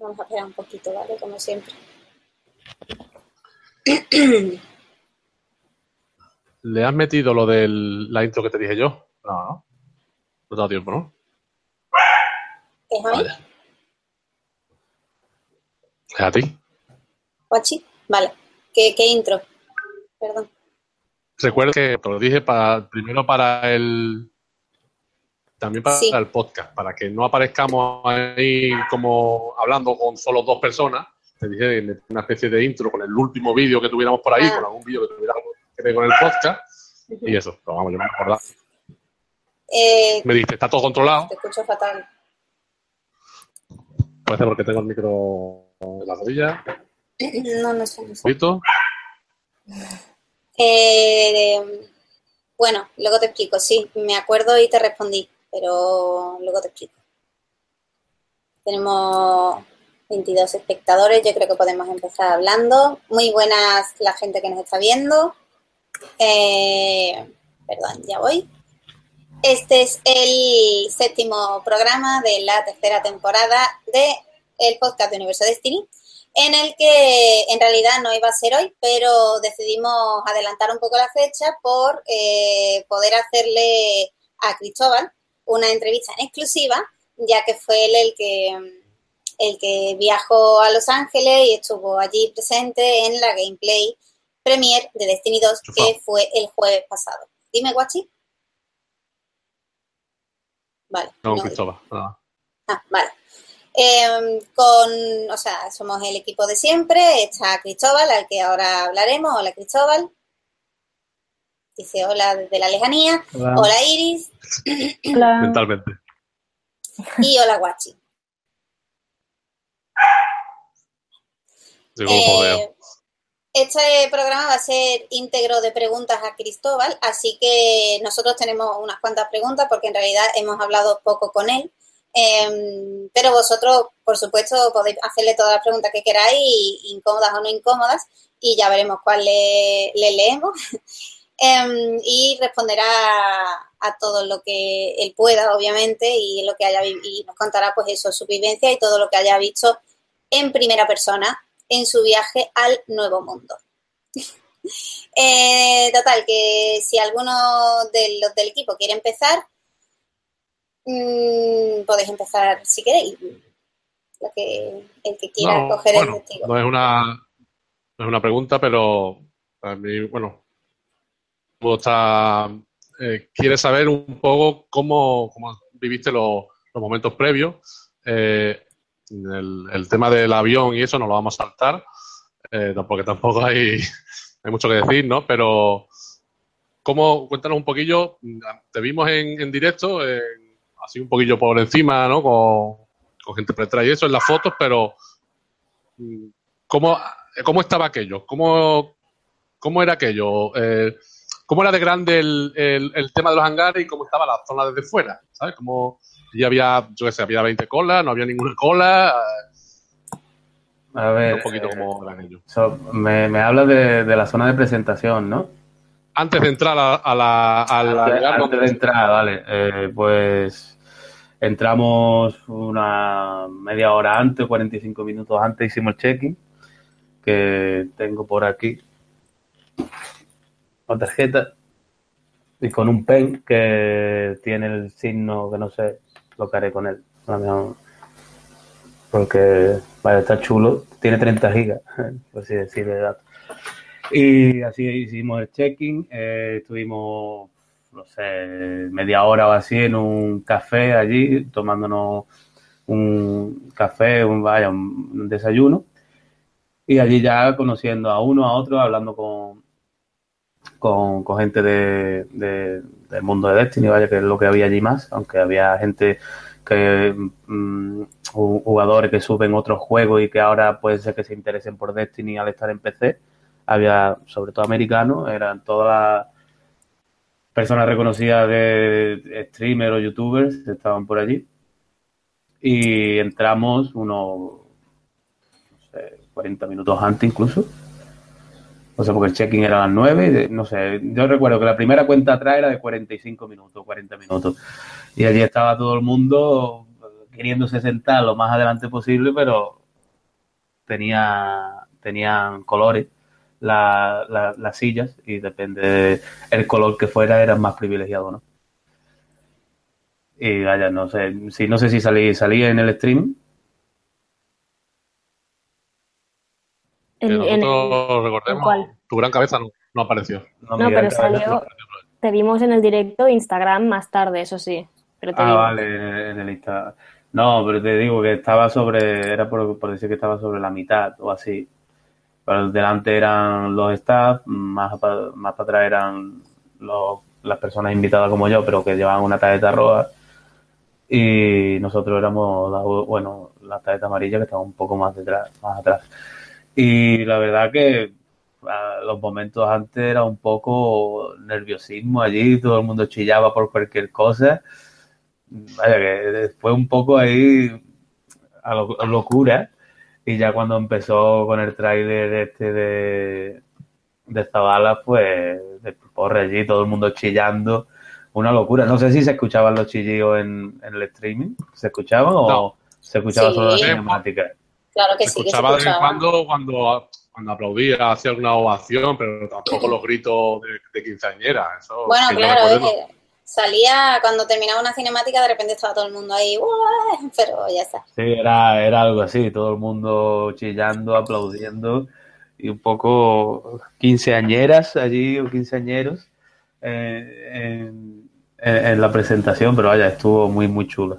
Vamos a esperar un poquito, ¿vale? Como siempre. ¿Le has metido lo de la intro que te dije yo? No, no. No te da tiempo, ¿no? ¿Es a mí? Vale. ¿Es a ti? ¿Guachi? Vale. ¿Qué, qué intro? Perdón. Recuerda que te lo dije para, primero para el. También para Sí. el podcast, para que no aparezcamos ahí como hablando con solo dos personas. Te dije una especie de intro con el último vídeo que tuviéramos por ahí, Ah. con algún vídeo que tuviéramos que ver con el podcast. Y eso, pero vamos, yo me acordaba. Eh, Me dijiste, está todo controlado. te escucho fatal. Puede ser porque tengo el micro en la rodilla. No, no sé. No. Eh, bueno, luego te explico. Sí, me acuerdo y te respondí, pero luego te explico. Tenemos 22 espectadores, yo creo que podemos empezar hablando. Muy buenas la gente que nos está viendo. Eh, perdón, ya voy. Este es el séptimo programa de la tercera temporada de el podcast de Universo Destiny, en el que en realidad no iba a ser hoy, pero decidimos adelantar un poco la fecha por eh, poder hacerle a Cristóbal una entrevista en exclusiva, ya que fue él el que el que viajó a Los Ángeles y estuvo allí presente en la gameplay premier de Destiny 2 que fue el jueves pasado. Dime, Guachi. Vale. No, no, Cristóbal. Ah, vale. Eh, con, o sea, somos el equipo de siempre. Está Cristóbal, al que ahora hablaremos. Hola, Cristóbal. Dice hola desde la lejanía. Hola. Hola, Iris. Hola. Mentalmente. Y hola, Guachi. Eh, este programa va a ser íntegro de preguntas a Cristóbal, así que nosotros tenemos unas cuantas preguntas porque en realidad hemos hablado poco con él. Eh, pero vosotros, por supuesto, podéis hacerle todas las preguntas que queráis, incómodas o no incómodas, y ya veremos cuál le, le leemos. Eh, y responderá a todo lo que él pueda, obviamente, y lo que haya y nos contará pues eso, su vivencia y todo lo que haya visto en primera persona en su viaje al Nuevo Mundo. Eh, total, que si alguno de los del equipo quiere empezar, mm, podéis empezar si queréis. Lo que, el que quiera No, coger bueno, el testigo. no es una no es una pregunta, pero a mí, bueno, está, eh, quiere saber un poco cómo, cómo viviste los, los momentos previos. Eh, el, tema del avión y eso no lo vamos a saltar, eh, porque tampoco hay, hay mucho que decir, ¿no? Pero, ¿cómo, cuéntanos un poquillo, te vimos en, en directo, en- así un poquillo por encima, ¿no? Con, con gente por detrás y eso en las fotos, pero mm, ¿cómo, cómo estaba aquello? ¿Cómo, cómo era aquello? Eh, ¿Cómo era de grande el, el- el tema de los hangares y cómo estaba la zona desde fuera? ¿Sabes? ¿Cómo ya había, yo qué sé, había 20 colas, no había ninguna cola? A ver, un poquito eh, aquello. so- me, me hablas de, de la zona de presentación, ¿no? Antes de entrar a, a la, a la Antes, de entrar, vale. eh, pues entramos una media hora antes, 45 minutos antes, hicimos el check-in, que tengo por aquí la tarjeta y con un pen que tiene el signo que no sé lo que haré con él. Porque vaya, está chulo, tiene 30 gigas, por así decirlo, de datos. Y así hicimos el check-in, eh, estuvimos, no sé, media hora o así en un café allí, tomándonos un café, un, vaya, un desayuno. Y allí ya conociendo a uno, a otro, hablando con, con, gente de, de- del mundo de Destiny, vaya, que es lo que había allí más, aunque había gente que mm, ju- jugadores que suben otros juegos y que ahora puede ser que se interesen por Destiny al estar en PC. Había, sobre todo americanos, eran todas las personas reconocidas de streamers o youtubers que estaban por allí. Y entramos unos no sé, 40 minutos antes incluso. No sé, porque el check-in era a las 9, y de- no sé, yo recuerdo que la primera cuenta atrás era de 45 minutos, 40 minutos. Y allí estaba todo el mundo queriéndose sentar lo más adelante posible, pero tenía, tenían colores la- las sillas y depende el color que fuera, eran más privilegiado, ¿no? Y vaya, no sé, si no sé si salí, salí en el stream. Que En- en el- recordemos, ¿cuál? tu gran cabeza no, no apareció. No, pero salió, te vimos en el directo de Instagram más tarde, eso sí. Pero te Ah, vimos. vale, en el Insta. No, pero te digo que estaba sobre, era por, por decir que estaba sobre la mitad o así. Pero delante eran los staff, más para, más para atrás eran los, las personas invitadas como yo, pero que llevaban una tarjeta roja. Y nosotros éramos, la- bueno, la tarjeta amarilla que estaba un poco más detrás, más atrás. Y la verdad que a los momentos antes era un poco nerviosismo allí, todo el mundo chillaba por cualquier cosa. Vaya, que fue un poco ahí a, lo- a locura. Y ya cuando empezó con el tráiler este de, de Zabala, pues de porre allí, todo el mundo chillando. Una locura. No sé si se escuchaban los chillidos en, en el streaming. ¿Se escuchaban o No. se escuchaba Sí. solo la Sí. cinemática? Claro que Se sí, que se escuchaba de vez en escuchaba. cuando cuando, cuando aplaudía, hacía alguna ovación, pero tampoco los gritos de, de quinceañera. Eso, Bueno, claro, es que salía cuando terminaba una cinemática, de repente estaba todo el mundo ahí, "Uah", pero ya está. Sí, era, era algo así, todo el mundo chillando, aplaudiendo y un poco quinceañeras allí o quinceañeros eh, en, en- en la presentación, pero vaya, estuvo muy, muy chula.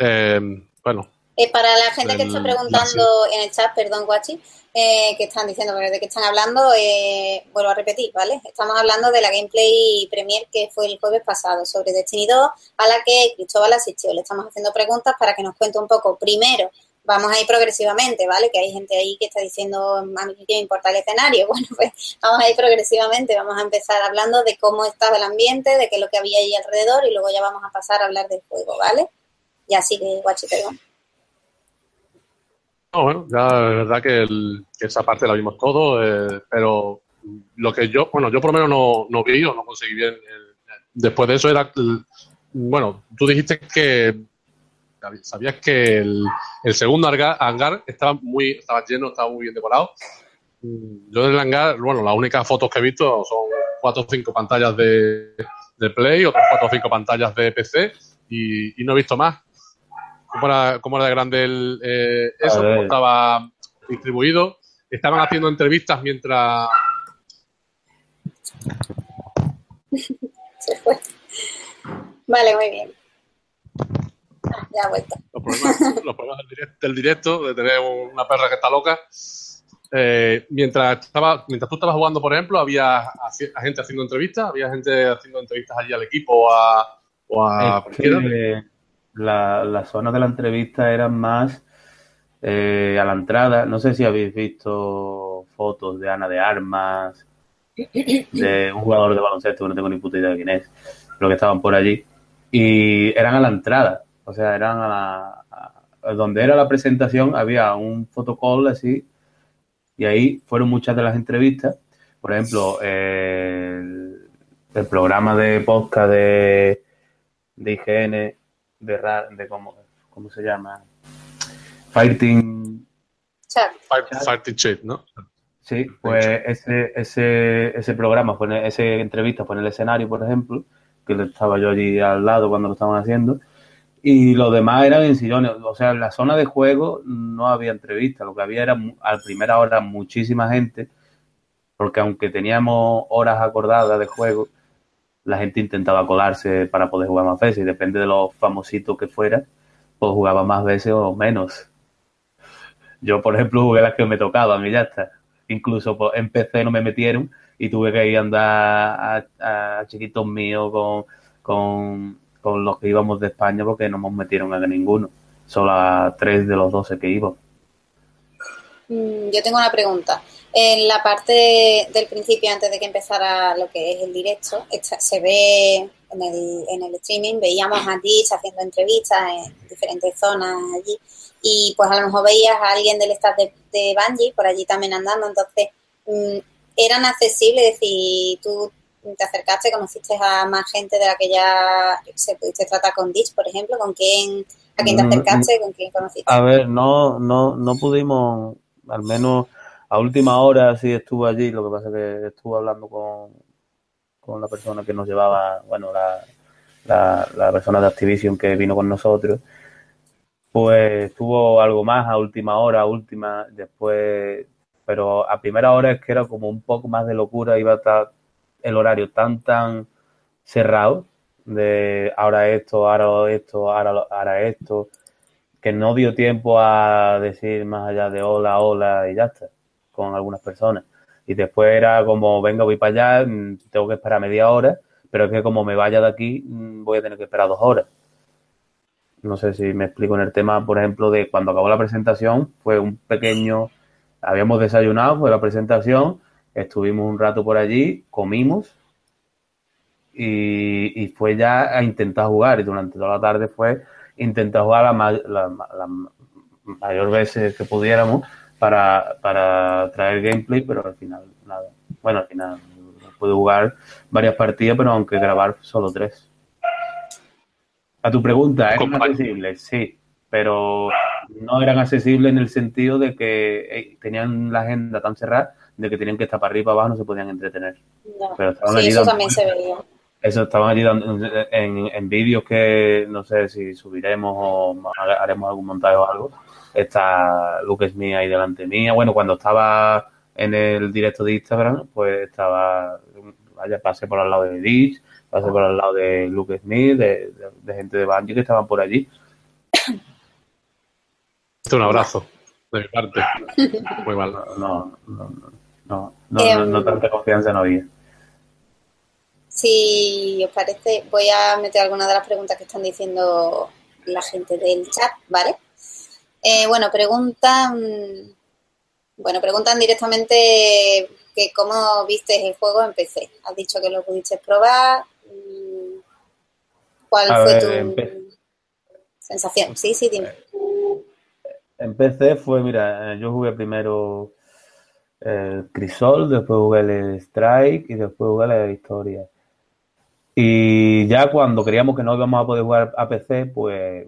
Eh, bueno, Eh, para la gente que está El- preguntando en el chat, perdón, Guachi, eh, que están diciendo pero de qué están hablando, eh, vuelvo a repetir, ¿vale? Estamos hablando de la gameplay premier que fue el jueves pasado sobre Destiny 2, a la que Cristóbal asistió. Le estamos haciendo preguntas para que nos cuente un poco. Primero, vamos a ir progresivamente, ¿vale? Que hay gente ahí que está diciendo, a mí que me importa el escenario. Bueno, pues vamos a ir progresivamente. Vamos a empezar hablando de cómo estaba el ambiente, de qué es lo que había ahí alrededor y luego ya vamos a pasar a hablar del juego, ¿vale? Y así que, Guachi, perdón. no, bueno, ya es verdad que, el- que esa parte la vimos todo, eh, pero lo que yo, bueno, yo por lo menos no, no vi o no conseguí bien. el- después de eso era, el- bueno, tú dijiste que sabías que el, el segundo hangar, estaba muy, estaba lleno, estaba muy bien decorado. Mm, Yo del hangar, bueno, las únicas fotos que he visto son cuatro o cinco pantallas de, de Play, otras cuatro o cinco pantallas de PC y no he visto más. ¿Cómo era, cómo era de grande el, eh, eso? ¿Cómo estaba distribuido? Estaban haciendo entrevistas mientras... Se fue. Vale, muy bien. Ah, ya ha vuelto. los problemas, los problemas del, directo, del directo, de tener una perra que está loca. Eh, mientras estaba, mientras tú estabas jugando, por ejemplo, había gente haciendo entrevistas, había gente haciendo entrevistas allí al equipo o a, o a Es cualquiera. La, la zona de la entrevista eran más eh, a la entrada. No sé si habéis visto fotos de Ana de Armas, de un jugador de baloncesto, que no tengo ni puta idea de quién es, pero que estaban por allí. Y eran a la entrada, o sea, eran a la, donde era la presentación, había un photocall así, y ahí fueron muchas de las entrevistas. Por ejemplo, el, el programa de podcast de, de IGN, de, ra- de cómo, ¿cómo se llama? Fighting Chat. Fighting Shit, ¿no? Sí, pues ese, ese, ese programa, fue ese entrevista fue en el escenario, por ejemplo, que estaba yo allí al lado cuando lo estaban haciendo, y los demás eran en sillones, o sea, en la zona de juego no había entrevista, lo que había era mu- a primera hora muchísima gente, porque aunque teníamos horas acordadas de juego, la gente intentaba colarse para poder jugar más veces, y depende de los famositos que fuera, pues jugaba más veces o menos. Yo, por ejemplo, jugué las que me tocaban y ya está. Incluso pues, en PC no me metieron y tuve que ir a andar a, a chiquitos míos con, con, con los que íbamos de España porque no nos metieron a ninguno. Solo a tres de los doce que íbamos. Mm, Yo tengo una pregunta. En la parte del principio, antes de que empezara lo que es el directo, se ve en el, en el streaming, veíamos a Ditch haciendo entrevistas en diferentes zonas allí, y pues a lo mejor veías a alguien del staff de, de Bungie por allí también andando, entonces mm, eran accesibles, es decir, tú te acercaste, conociste a más gente de la que ya se pudiste tratar con Ditch, por ejemplo, con quién, a quién te Mm, acercaste, con quién conociste. A ver, no, no, no pudimos, al menos a última hora sí estuve allí, lo que pasa es que estuve hablando con, con la persona que nos llevaba, bueno, la, la, persona de Activision que vino con nosotros, pues tuvo algo más a última hora, última, después, pero a primera hora es que era como un poco más de locura, iba a estar el horario tan, tan cerrado, de ahora esto, ahora esto, ahora esto, que no dio tiempo a decir más allá de hola, hola y ya está, con algunas personas. Y después era como, venga, voy para allá, mm, tengo que esperar media hora, pero es que como me vaya de aquí, mm, voy a tener que esperar dos horas. No sé si me explico en el tema, por ejemplo, de cuando acabó la presentación, fue un pequeño, habíamos desayunado, fue la presentación, estuvimos un rato por allí, comimos y, y fue ya a intentar jugar y durante toda la tarde fue intentar jugar la, la, ma- la mayor veces que pudiéramos para, para traer gameplay, pero al final nada. Bueno, al final pude jugar varias partidas, pero aunque grabar solo tres. A tu pregunta, ¿eran accesibles? Sí, pero no eran accesibles en el sentido de que eh, tenían la agenda tan cerrada de que tenían que estar para arriba y para abajo, no se podían entretener. No. Pero estaban Sí, allí eso dando también se veía. Eso estaban allí dando- en, en vídeos que no sé si subiremos o haremos algún montaje o algo. Está Luke Smith ahí delante mía. Bueno, cuando estaba en el directo de Instagram, pues estaba, vaya, pasé por al lado de Ditch, pasé por al lado de Luke Smith, de, de- de gente de Bungie que estaban por allí. Este un abrazo de mi parte. Muy mal. No, no, no, no, no, no, no tanta confianza no había. Si os parece, voy a meter algunas de las preguntas que están diciendo la gente del chat, ¿vale? Eh, bueno, preguntan, bueno, preguntan directamente que cómo viste el juego en PC. Has dicho que lo pudiste probar. mm, ¿Cuál A fue ver, tu sensación? Sí, sí, dime. En PC fue, mira, eh, yo jugué primero el Crisol, después jugué el Strike y después jugué la Historia. Y ya cuando creíamos que no íbamos a poder jugar a PC, pues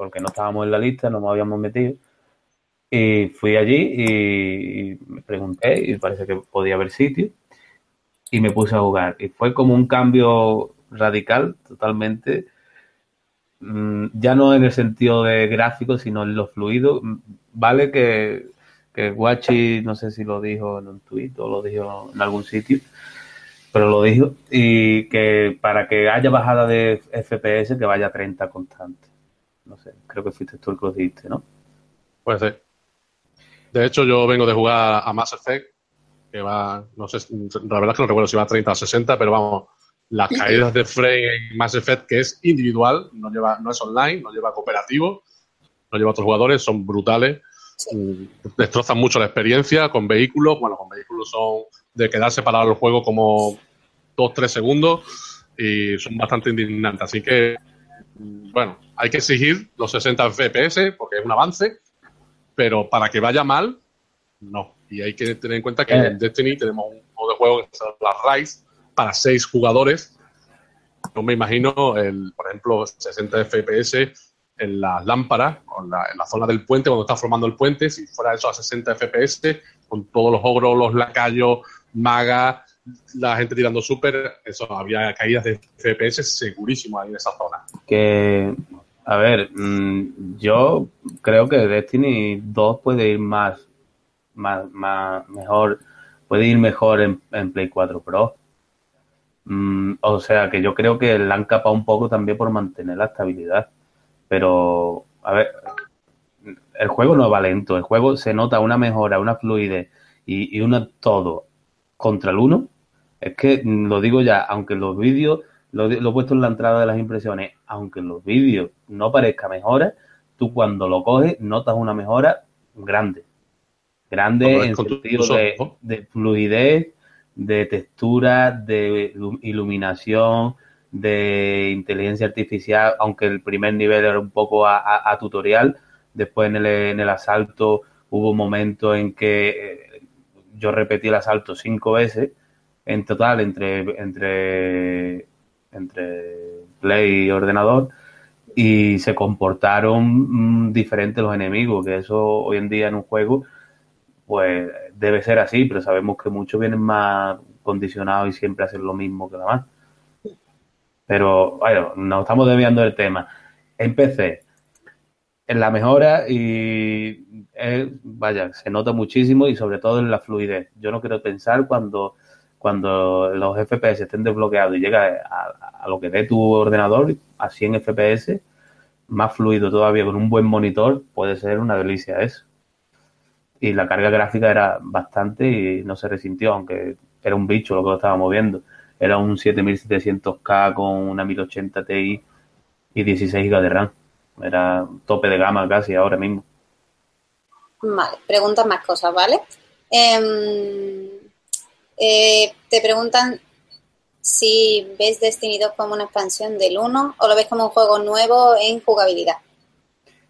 porque no estábamos en la lista, no nos habíamos metido. Y fui allí y, me pregunté y parece que podía haber sitio y me puse a jugar. Y fue como un cambio radical totalmente mm, ya no en el sentido de gráfico, sino en lo fluido. Mm, Vale que, que Guachi, no sé si lo dijo en un tuit o lo dijo en algún sitio, pero lo dijo, y que para que haya bajada de FPS, que vaya a 30 constante. No sé, creo que fuiste tú el que lo dijiste, ¿no? Puede ser. De hecho, yo vengo de jugar a Mass Effect, que va, no sé, la verdad es que no recuerdo si va a 30 o 60, pero vamos, las caídas de frame en Mass Effect, que es individual, no, lleva, no es online, no lleva cooperativo, no lleva otros jugadores, son brutales. Sí. Mm, Destrozan mucho la experiencia con vehículos. Bueno, con vehículos son de quedarse parado el juego como 2-3 segundos y son bastante indignantes. Así que, mm, bueno, hay que exigir los 60 FPS porque es un avance, pero para que vaya mal, no. Y hay que tener en cuenta que Eh. en Destiny tenemos un modo de juego que es la Rise para 6 jugadores. No me imagino, el, por ejemplo, 60 FPS en las lámparas, la- en la zona del puente, cuando está formando el puente, si fuera eso a 60 FPS, con todos los ogros, los lacayos, magas, la gente tirando súper, eso había caídas de FPS segurísimo ahí en esa zona. Que, a ver, mm, yo creo que Destiny 2 puede ir más, más, más mejor, puede ir mejor en, Play 4 Pro. Mm, o sea, que yo creo que la han capado un poco también por mantener la estabilidad. Pero, a ver, el juego no va lento, el juego se nota una mejora, una fluidez y, y una todo contra el uno. Es que mm, lo digo ya, aunque los vídeos, lo, he puesto en la entrada de las impresiones, aunque en los vídeos no parezca mejora, tú cuando lo coges notas una mejora grande. Grande ves en sentido de, de fluidez, de textura, de ilu- iluminación, de inteligencia artificial, aunque el primer nivel era un poco a, a- a tutorial, después en el, en el asalto hubo momentos en que eh, yo repetí el asalto cinco veces en total entre, entre, entre Play y ordenador y se comportaron mm, diferentes los enemigos, que eso hoy en día en un juego pues debe ser así, pero sabemos que muchos vienen más condicionados y siempre hacen lo mismo que demás. Pero bueno, nos estamos desviando del tema. En PC, en la mejora y vaya, se nota muchísimo y sobre todo en la fluidez. Yo no quiero pensar cuando, cuando los FPS estén desbloqueados y llega a, lo que dé tu ordenador a 100 FPS, más fluido todavía con un buen monitor, puede ser una delicia eso y la carga gráfica era bastante y no se resintió, aunque era un bicho lo que lo estábamos viendo. Era un 7700K con una 1080 Ti y 16 GB de RAM. Era tope de gama casi ahora mismo. Vale, preguntan más cosas, ¿vale? Em, eh, te preguntan si ves Destiny 2 como una expansión del 1 o lo ves como un juego nuevo en jugabilidad.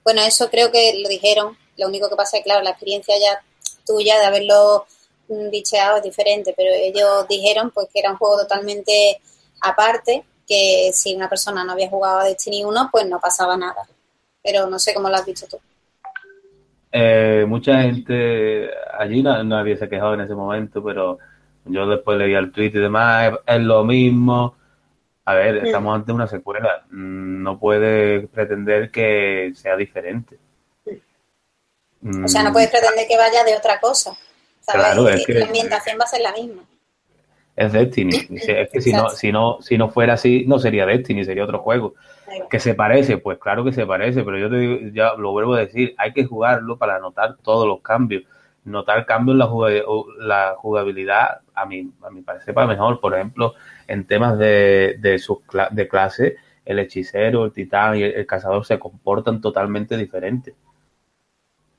Bueno, eso creo que lo dijeron lo único que pasa es claro, la experiencia ya tuya de haberlo mm, dicheado es diferente, pero ellos dijeron pues que era un juego totalmente aparte, que si una persona no había jugado a Destiny 1, pues no pasaba nada. Pero no sé cómo lo has dicho tú. Eh, mucha gente allí no, nadie se quejado en ese momento, pero yo después leía el tweet y demás, es, lo mismo. A ver, mm. estamos ante una secuela. Mm, no puede pretender que sea diferente. O sea, no puedes pretender que vaya de otra cosa. Claro, es que, la ambientación va a ser la misma. Es Destiny. Es que si no, si no, si no fuera así, no sería Destiny, sería otro juego. Que se parece, pues claro que se parece, pero yo te digo, ya lo vuelvo a decir, hay que jugarlo para notar todos los cambios. Notar cambios en la, jugabilidad, a mí, a mi parecer, para mejor. Por ejemplo, en temas de, de, sus, de clase, el hechicero, el titán y el cazador se comportan totalmente diferentes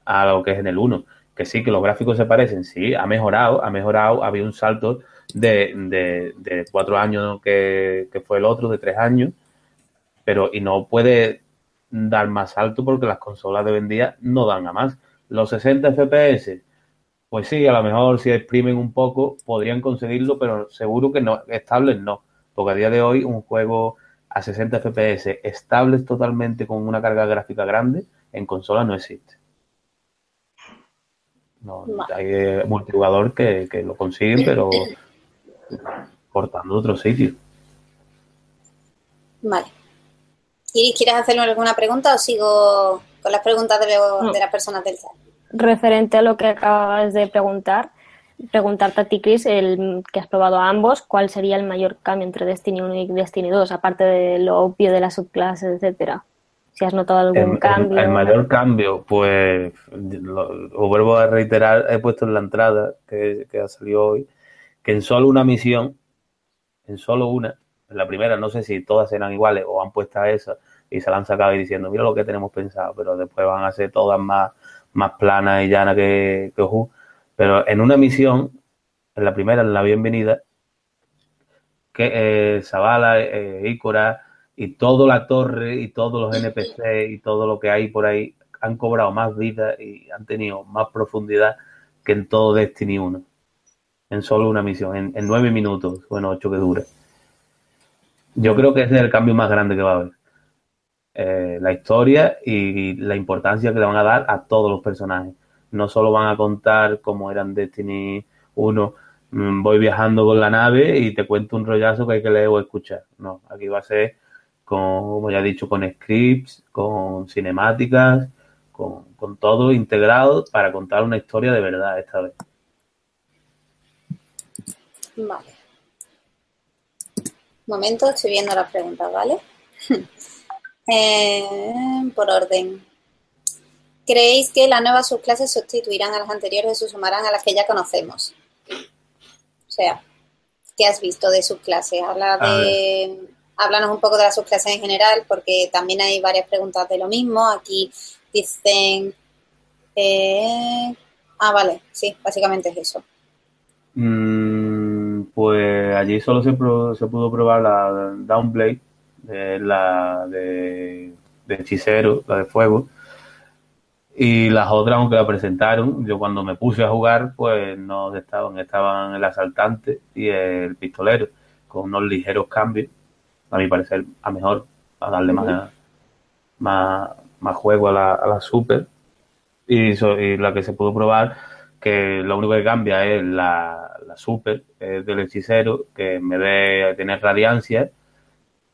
a lo que es en el 1. Que sí, que los gráficos se parecen, sí, ha mejorado, ha mejorado, había un salto de, de, cuatro años que, fue el otro, de tres años, pero y no puede dar más salto porque las consolas de vendía no dan a más. Los 60 FPS, pues sí, a lo mejor si exprimen un poco podrían conseguirlo, pero seguro que no, estables no, porque a día de hoy un juego a 60 FPS estables totalmente con una carga gráfica grande en consola no existe. No, hay eh, multijugador que, que lo consiguen, pero cortando otro sitio. Vale. ¿Y quieres hacerme alguna pregunta o sigo con las preguntas de, de las personas del chat? Referente a lo que acabas de preguntar, preguntarte a ti, Chris, el que has probado a ambos, ¿cuál sería el mayor cambio entre Destiny 1 y Destiny 2, aparte de lo obvio de las subclases, etcétera? Si has notado algún cambio. El, mayor cambio, pues lo, vuelvo a reiterar, he puesto en la entrada que, ha salido hoy, que en solo una misión, en solo una, en la primera, no sé si todas eran iguales o han puesto esa y se la han sacado y diciendo, mira lo que tenemos pensado, pero después van a ser todas más, más planas y llanas que, que Pero en una misión, en la primera, en la bienvenida, que eh, Zavala, eh, Ícora, y toda la torre y todos los NPC y todo lo que hay por ahí han cobrado más vida y han tenido más profundidad que en todo Destiny 1. En solo una misión, en, nueve minutos, bueno, ocho que dure. Yo creo que ese es el cambio más grande que va a haber. Eh, la historia y la importancia que le van a dar a todos los personajes. No solo van a contar como eran Destiny 1, mm, voy viajando con la nave y te cuento un rollazo que hay que leer o escuchar. No, aquí va a ser como ya he dicho, con scripts, con cinemáticas, con, todo integrado para contar una historia de verdad esta vez. Vale. Momento, estoy viendo las preguntas, ¿vale? Eh, por orden. ¿Creéis que las nuevas subclases sustituirán a las anteriores o se sumarán a las que ya conocemos? O sea, ¿qué has visto de subclases? Habla de háblanos un poco de las subclases en general, porque también hay varias preguntas de lo mismo. Aquí dicen... Eh, ah, vale, sí, básicamente es eso. Mm, pues allí solo se, se, pudo probar la Downblade, la de, de hechicero, la de fuego. Y las otras, aunque la presentaron, yo cuando me puse a jugar, pues no estaban, estaban el asaltante y el pistolero, con unos ligeros cambios, a mi parecer, a mejor, a darle más, más, más juego a la, a la super. Y, y la que se pudo probar, que lo único que cambia es la, la super del hechicero, que en vez de tener radiancia,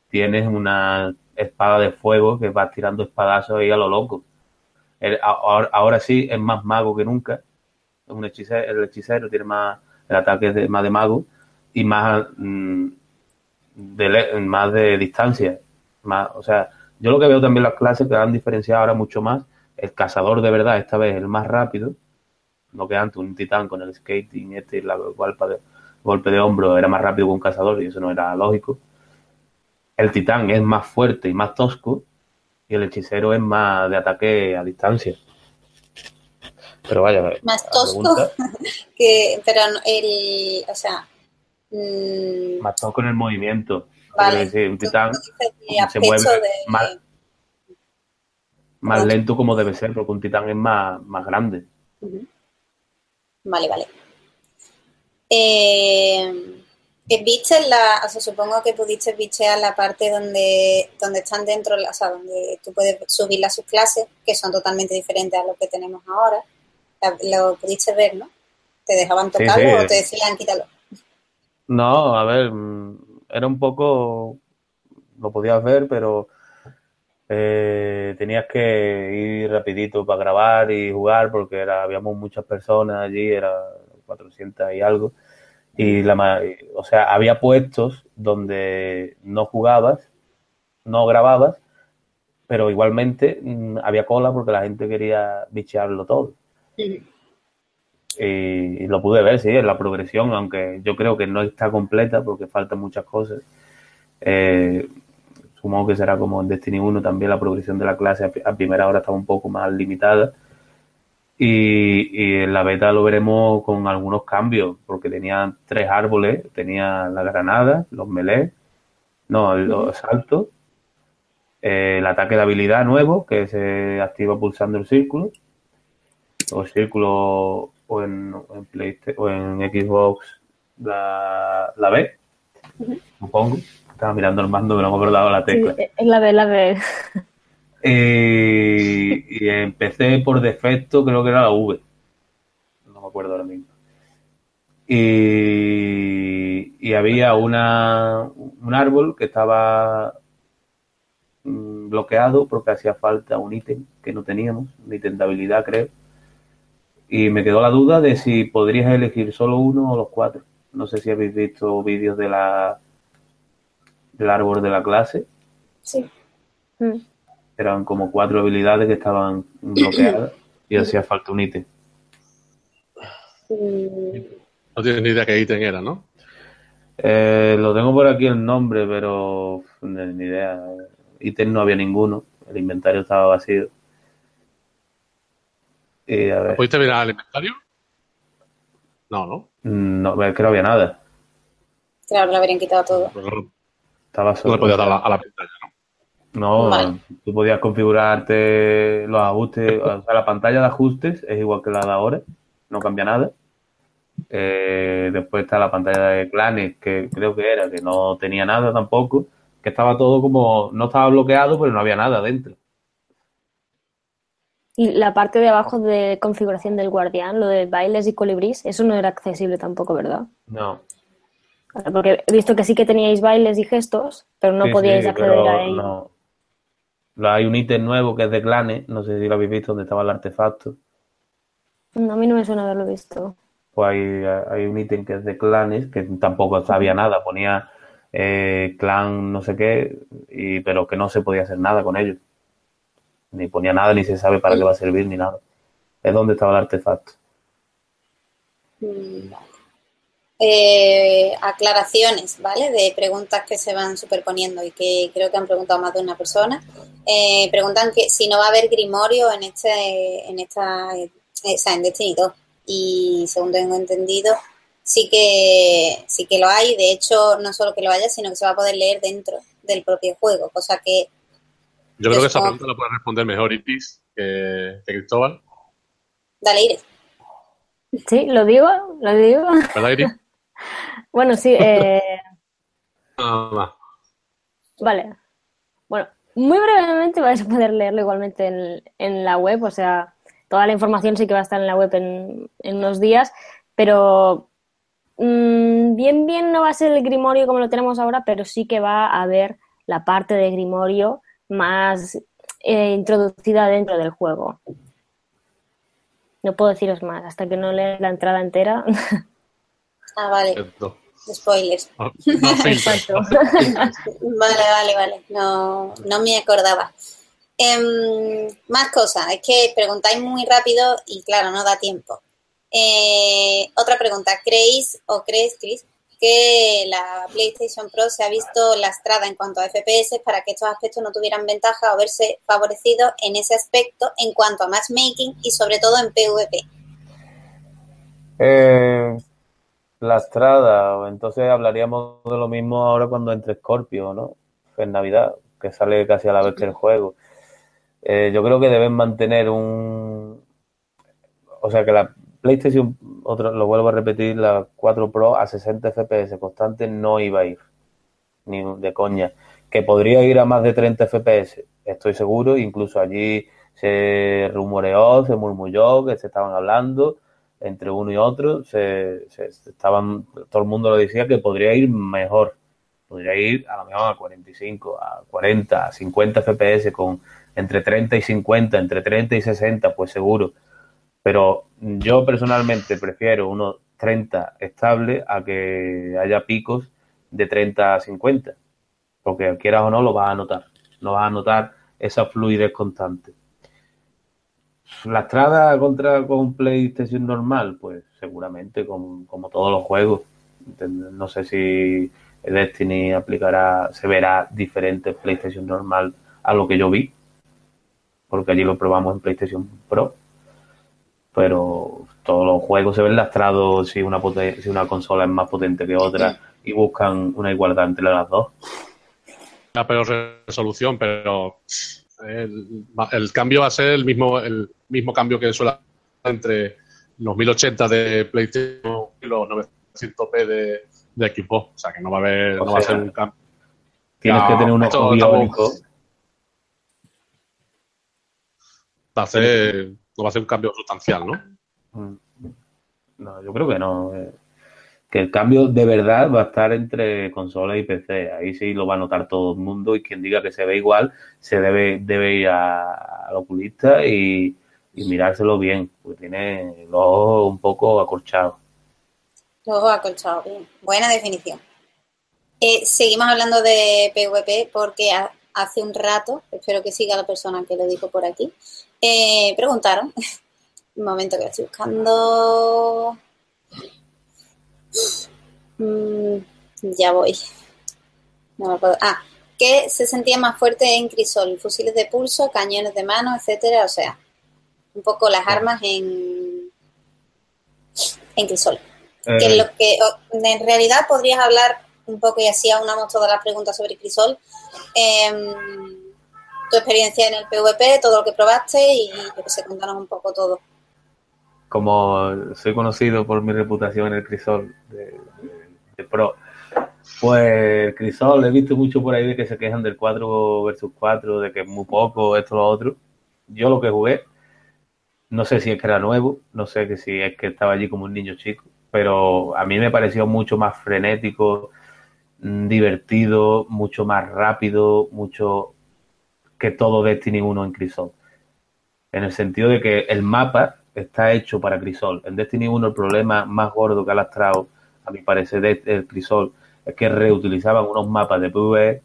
tienes una espada de fuego que va tirando espadazos ahí a lo loco. ahora, sí es más mago que nunca. Un hechicero, el hechicero tiene más el ataque de, más de mago y más mm, de más de distancia. Más, o sea, yo lo que veo también las clases que han diferenciado ahora mucho más. El cazador de verdad, esta vez el más rápido, no que antes un titán con el skating este y la golpe de, golpe de hombro era más rápido que un cazador y eso no era lógico. El titán es más fuerte y más tosco y el hechicero es más de ataque a distancia. Pero vaya, más tosco que pero el, o sea, mmm... más tosco en el movimiento. Vale. Decir, un titán se mueve más, más lento como debe ser, porque un titán es más, más grande. Vale, vale. Eh, ¿Viste la, o sea, supongo que pudiste bichear la parte donde, donde están dentro, o sea, donde tú puedes subir las subclases, que son totalmente diferentes a lo que tenemos ahora. Lo pudiste ver, ¿no? ¿Te dejaban tocarlo o te decían quítalo? No, a ver, mm, era un poco, lo podías ver, pero eh, tenías que ir rapidito para grabar y jugar porque era, habíamos muchas personas allí, era 400 y algo. Y la, o sea, había puestos donde no jugabas, no grababas, pero igualmente mm, había cola porque la gente quería bichearlo todo. Y, lo pude ver, sí, en la progresión, aunque yo creo que no está completa porque faltan muchas cosas. Eh, supongo que será como en Destiny 1 también la progresión de la clase a, primera hora estaba un poco más limitada. Y, en la beta lo veremos con algunos cambios, porque tenía tres árboles, tenía la granada, los melee, no, los saltos, eh, el ataque de habilidad nuevo, que se activa pulsando el círculo, o el círculo o en, o en Xbox la, la B, supongo. Estaba mirando el mando, pero no me acordaba la tecla. Sí, es la B, la B. Eh, y empecé por defecto, creo que era la V. No me acuerdo ahora mismo. Y, y había una, un árbol que estaba mm, bloqueado porque hacía falta un ítem que no teníamos, un ítem de habilidad, creo. Y me quedó la duda de si podrías elegir solo uno o los cuatro. No sé si habéis visto vídeos de la del árbol de la clase. Sí. Mm. Eran como cuatro habilidades que estaban bloqueadas y hacía falta un ítem. No tienes ni idea qué ítem era, ¿no? Eh, lo tengo por aquí el nombre, pero ni idea. Ítem no había ninguno. El inventario estaba vacío. Y a ver. ¿Pudiste mirar el inventario? No, ¿no? No, es que no había nada. Claro, lo habrían quitado todo. Estaba solo. No le podías dar a la pantalla, ¿no? Tú podías configurarte los ajustes. O sea, la pantalla de ajustes es igual que la de ahora, no cambia nada. Eh, después está la pantalla de clanes, que creo que era, que no tenía nada tampoco, que estaba todo como, no estaba bloqueado, pero no había nada dentro. Y la parte de abajo de configuración del guardián, lo de bailes y colibrís, eso no era accesible tampoco, ¿verdad? No. Porque he visto que sí que teníais bailes y gestos, pero no podíais acceder a ello. No. Hay un ítem nuevo que es de clanes, no sé si lo habéis visto, donde estaba el artefacto. No, a mí no me suena haberlo visto. Pues hay, un ítem que es de clanes, que tampoco sabía nada, ponía eh, clan no sé qué, y, pero que no se podía hacer nada con ellos. Ni ponía nada, ni se sabe para qué va a servir, ni nada. Es donde estaba el artefacto. Mm, eh, aclaraciones, ¿vale? De preguntas que se van superponiendo y que creo que han preguntado más de una persona. Eh, preguntan que si no va a haber grimorio en este, en esta, eh, o sea, en Destiny 2. Y según tengo entendido, sí que, sí que lo hay. De hecho, no solo que lo haya, sino que se va a poder leer dentro del propio juego, cosa que... Yo creo que esa pregunta la puede responder mejor Itis, que, que Cristóbal. Dale, Iris. Sí, lo digo, lo digo. ¿Verdad, Iris? Bueno, sí, eh, más. Vale. Bueno, muy brevemente vais a poder leerlo igualmente en, en la web, o sea, toda la información sí que va a estar en la web en, en unos días, pero mm, bien, bien no va a ser el Grimorio como lo tenemos ahora, pero sí que va a haber la parte de Grimorio más eh, introducida dentro del juego. No puedo deciros más, hasta que no lea la entrada entera. Ah, vale. Spoilers. No, no filtres, Exacto. Vale, vale, vale. No, no me acordaba. Em, más cosas. Es que preguntáis muy rápido y claro, no da tiempo. Eh, otra pregunta. ¿Creéis o crees, Chris, que la PlayStation Pro se ha visto lastrada en cuanto a FPS para que estos aspectos no tuvieran ventaja o verse favorecidos en ese aspecto en cuanto a matchmaking y sobre todo en PvP? Eh, lastrada, entonces hablaríamos de lo mismo ahora cuando entre Scorpio, ¿no? En Navidad, que sale casi a la vez que el juego. Eh, yo creo que deben mantener un... O sea, que la PlayStation, otro, lo vuelvo a repetir, la 4 Pro a 60 FPS constante no iba a ir, ni de coña. Que podría ir a más de 30 FPS, estoy seguro, incluso allí se rumoreó, se murmulló que se estaban hablando entre uno y otro, se, estaban, todo el mundo lo decía que podría ir mejor, podría ir a lo mejor a 45, a 40, a 50 FPS con entre 30 y 50, entre 30 y 60, pues seguro. Pero yo personalmente prefiero unos 30 estables a que haya picos de 30 a 50, porque quieras o no lo vas a notar, lo vas a notar esa fluidez constante. Lastrada contra con PlayStation normal, pues seguramente, como, como todos los juegos. No sé si Destiny aplicará, se verá diferente en PlayStation normal a lo que yo vi, porque allí lo probamos en PlayStation Pro. Pero todos los juegos se ven lastrados si una, si una consola es más potente que otra y buscan una igualdad entre las dos. La peor resolución, pero el, el cambio va a ser el mismo, el mismo cambio que suele entre los 1080 de PlayStation y los 900p de, de Xbox. O sea que no va a haber, O no va a ser un cambio. Tienes No, que tener un ojo biónico. Va a ser, no va a ser un cambio sustancial, ¿no? Mm. No, yo creo que no. eh. Que el cambio de verdad va a estar entre consola y PC. Ahí sí lo va a notar todo el mundo y quien diga que se ve igual se debe, debe ir al oculista y, y mirárselo bien, porque tiene los ojos un poco acorchados. Luego acolchado, bien. Buena definición. Eh, seguimos hablando de PvP porque ha- hace un rato, espero que siga la persona que lo dijo por aquí, eh, preguntaron, un momento que estoy buscando, Mm, ya voy, no me puedo, ah, que se sentía más fuerte en Crisol, fusiles de pulso, cañones de mano, etcétera, o sea, un poco las armas en, en Crisol que Eh, lo que en realidad podrías hablar un poco y así aunamos todas las preguntas sobre Crisol. em, tu experiencia en el PvP, todo lo que probaste y yo que sé, contanos un poco todo. como soy conocido por mi reputación en el crisol de, de- de pro, pues el crisol he visto mucho por ahí de que se quejan del 4 versus 4, de que es muy poco, esto, lo otro. Yo lo que jugué, no sé si es que era nuevo, no sé que si es que estaba allí como un niño chico, pero a mí me pareció mucho más frenético, mm, divertido, mucho más rápido, mucho que todo Destiny 1 en Crisol. En el sentido de que el mapa está hecho para Crisol. En Destiny 1 el problema más gordo que ha lastrado, a mi parecer, de el Crisol, es que reutilizaban unos mapas de PvE,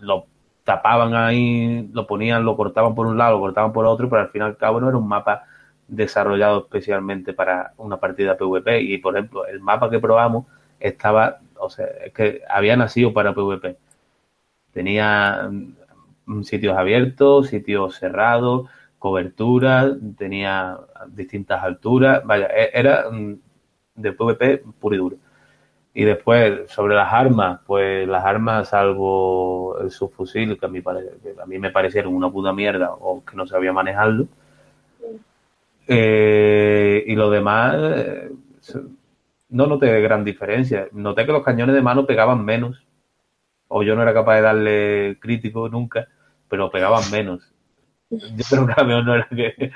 lo tapaban ahí, lo ponían, lo cortaban por un lado, lo cortaban por otro, pero al fin y al cabo no era un mapa desarrollado especialmente para una partida PvP. Y por ejemplo, el mapa que probamos estaba, o sea, es que había nacido para PvP. Tenía mm, sitios abiertos, sitios cerrados, cobertura, tenía distintas alturas, vaya, e- era mm, de PvP puro y duro. Y después, sobre las armas, pues las armas, salvo el subfusil, que a mí, que a mí me parecieron una puta mierda o que no sabía manejarlo. Eh, y lo demás, eh, no noté gran diferencia. Noté que los cañones de mano pegaban menos. O yo no era capaz de darle crítico nunca, pero pegaban menos. Yo creo que a mejor no era que,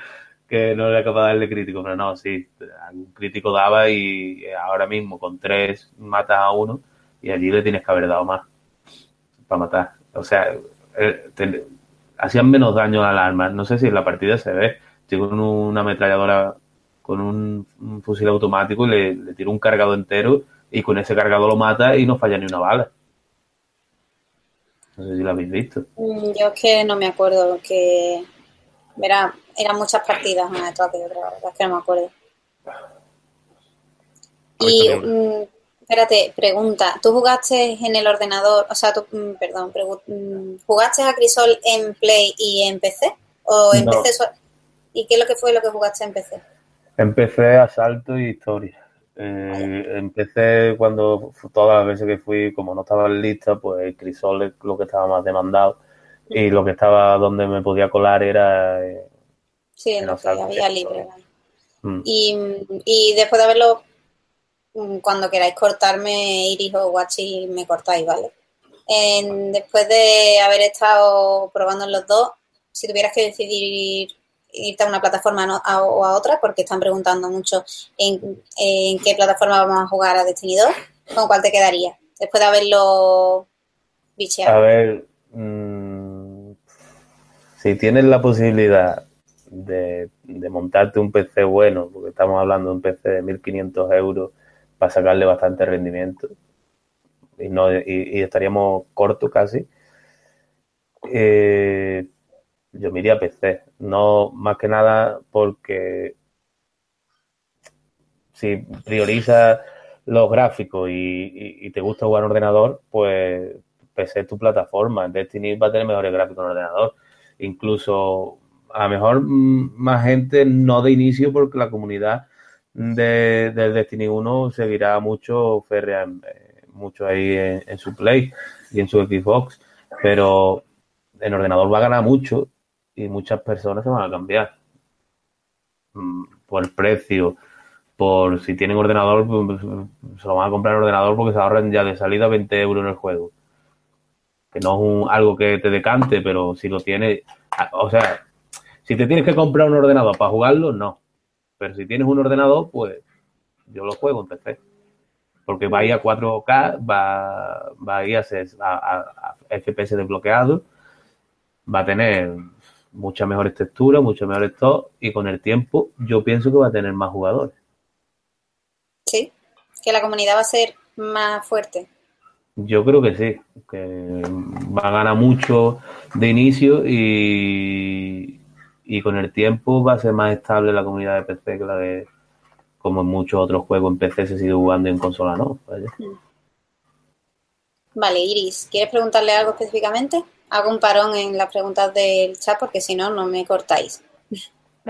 que no era capaz de darle crítico, pero no, sí, algún crítico daba y ahora mismo con tres matas a uno y allí le tienes que haber dado más para matar. O sea, eh, hacían menos daño al arma. No sé si en la partida se ve. Estoy con una ametralladora, con un, fusil automático y le, le, tiro un cargado entero y con ese cargado lo mata y no falla ni una bala. No sé si lo habéis visto. Mm, yo es que no me acuerdo que Verá, eran muchas partidas una detrás de otra, la verdad es que no me acuerdo. Y, mm, espérate, pregunta, ¿tú jugaste en el ordenador, o sea, tú, mm, perdón, mm, ¿jugaste a Crisol en Play y en PC? ¿O en PC ¿Y qué es lo que fue lo que jugaste en PC? Empecé Asalto y Historia. Eh, empecé cuando todas las veces que fui, como no estaba en lista, pues Crisol es lo que estaba más demandado y lo que estaba donde me podía colar era... Sí, en lo que había libre. Mm. Y, y, después de haberlo, mm, cuando queráis cortarme, Iris o Guachi, me cortáis, ¿vale? después de haber estado probando en los dos, si tuvieras que decidir irte a una plataforma o a otra, porque están preguntando mucho en, en, qué plataforma vamos a jugar a Destiny 2, ¿con cuál te quedaría? Después de haberlo bicheado. A ver, mmm si tienes la posibilidad de, montarte un PC bueno, porque estamos hablando de un PC de 1500 euros para sacarle bastante rendimiento y, no, y, estaríamos cortos casi, eh, yo me a PC. No más que nada porque si priorizas los gráficos y, te gusta jugar en ordenador, pues PC es tu plataforma. Destiny va a tener mejores gráficos en ordenador incluso a lo mejor mm, más gente no de inicio porque la comunidad de, Destiny 1 seguirá mucho férrea, eh, mucho ahí en, su Play y en su Xbox, pero en ordenador va a ganar mucho y muchas personas se van a cambiar. Mm, por el precio, por si tienen ordenador, pues, se lo van a comprar en ordenador porque se ahorran ya de salida 20 euros en el juego. Que no es un, algo que te decante, pero si lo tienes, o sea, si te tienes que comprar un ordenador para jugarlo, no. Pero si tienes un ordenador, pues yo lo juego en PC. Porque va a ir a 4K, va, va a ir a, a, FPS desbloqueado, va a tener muchas mejores texturas, mucho mejores todo, y con el tiempo yo pienso que va a tener más jugadores. Sí, que la comunidad va a ser más fuerte. Yo creo que sí, que va a ganar mucho de inicio y, y con el tiempo va a ser más estable la comunidad de PC que la de como en muchos otros juegos en PC se sigue jugando en consola, ¿no? Vale, Iris, ¿quieres preguntarle algo específicamente? Hago un parón en las preguntas del chat porque si no, no me cortáis.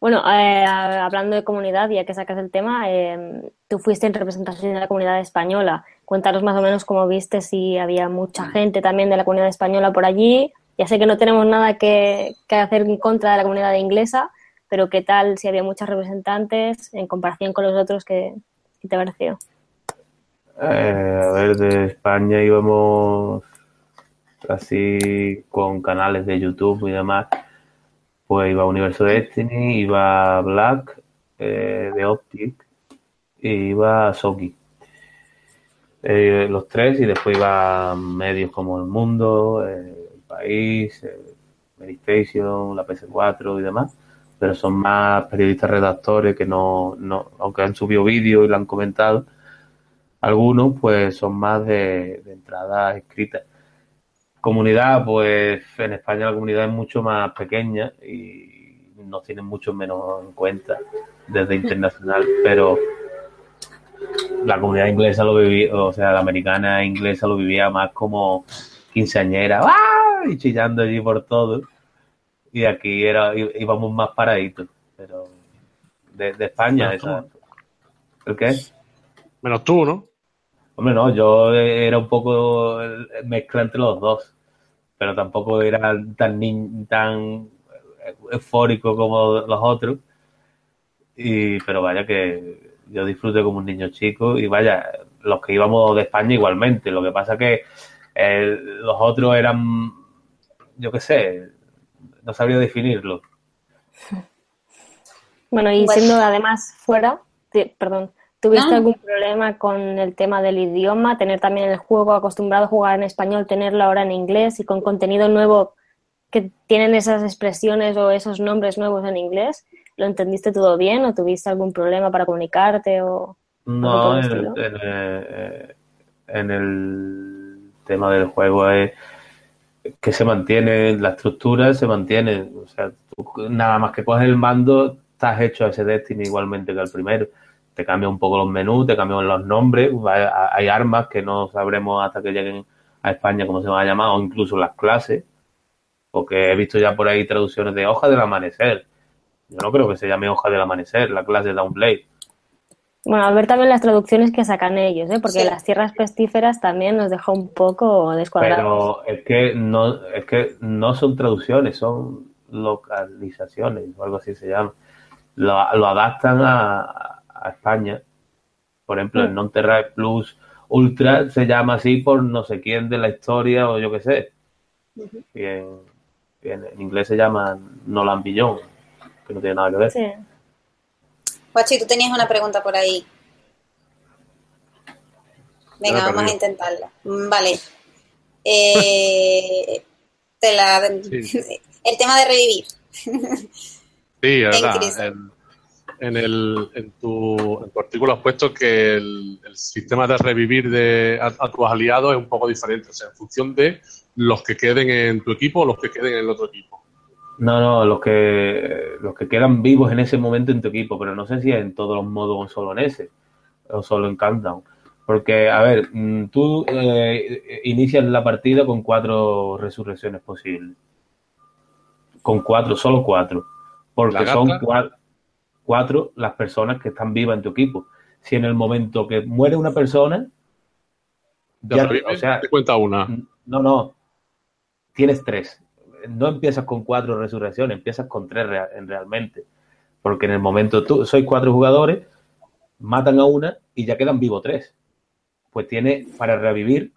bueno, eh, hablando de comunidad, ya que sacas el tema, eh, tú fuiste en representación de la comunidad española. Cuéntanos más o menos cómo viste, si había mucha gente también de la comunidad española por allí. Ya sé que no tenemos nada que, hacer en contra de la comunidad inglesa, pero ¿qué tal si había muchos representantes en comparación con los otros? ¿Qué, te pareció? Eh, a ver, de España íbamos así con canales de YouTube y demás pues iba Universo Destiny, iba Black eh, de Optic y iba Soki. Eh, los tres y después iba medios como El Mundo, eh, País, Medistation, la PS4 y demás, pero son más periodistas redactores que no, no aunque han subido vídeos y lo han comentado, algunos pues son más de, de entradas escritas. Comunidad, pues en España la comunidad es mucho más pequeña y nos tienen mucho menos en cuenta desde internacional, pero la comunidad inglesa lo vivía, o sea, la americana e inglesa lo vivía más como quinceañera, ¡ah! y chillando allí por todo. Y aquí era íbamos más paraditos, pero de, España, ¿El qué? Menos tú, ¿no? Hombre, no, yo era un poco mezcla entre los dos, pero tampoco era tan, tan eufórico como los otros. Y, pero vaya que yo disfruté como un niño chico y vaya, los que íbamos de España igualmente. Lo que pasa que eh, los otros eran, yo qué sé, no sabría definirlo. Bueno, y siendo además fuera, perdón, ¿tuviste algún problema con el tema del idioma? Tener también el juego acostumbrado a jugar en español, tenerlo ahora en inglés y con contenido nuevo que tienen esas expresiones o esos nombres nuevos en inglés. ¿Lo entendiste todo bien o tuviste algún problema para comunicarte o no, en el, en, el, tema del juego es que se mantiene, la estructura se mantiene. O sea, nada más que coges el mando, estás hecho a ese Destiny igualmente que el primero. Te cambia un poco los menús, te cambian los nombres, hay, armas que no sabremos hasta que lleguen a España cómo se van a llamar, o incluso las clases, porque he visto ya por ahí traducciones de hoja del amanecer. Yo no creo que se llame hoja del amanecer, la clase de Downblade. Bueno, a ver también las traducciones que sacan ellos, ¿eh? porque las tierras pestíferas también nos dejó un poco descuadrados. Pero es que no, es que no son traducciones, son localizaciones o algo así se llama. Lo, adaptan a, España. Por ejemplo, en mm. Nonterra Plus Ultra se llama así por no sé quién de la historia o yo qué sé. y, en, inglés se llama Nolan Billón, que no tiene nada que ver. Sí. Guachi, tú tenías una pregunta por ahí. Venga, vamos a intentarla. Mm, vale. Eh, El tema de revivir. Sí, verdad. En, el, en, tu, en tu artículo has puesto que el, sistema de revivir de, a, tus aliados es un poco diferente, o sea, en función de los que queden en tu equipo o los que queden en el otro equipo. No, no, los que, los que quedan vivos en ese momento en tu equipo, pero no sé si es en todos los modos o solo en ese, o solo en Countdown. Porque, a ver, mm, tú eh, inicias la partida con cuatro resurrecciones posibles. Con cuatro, solo cuatro. Porque son cuatro, las personas que están vivas en tu equipo. Si en el momento que muere una persona, ya, o sea, te cuenta una. No, no. Tienes tres no empiezas con cuatro resurrecciones, empiezas con tres en realmente. Porque en el momento tú sois cuatro jugadores, matan a una y ya quedan vivos tres. Pues tiene para revivir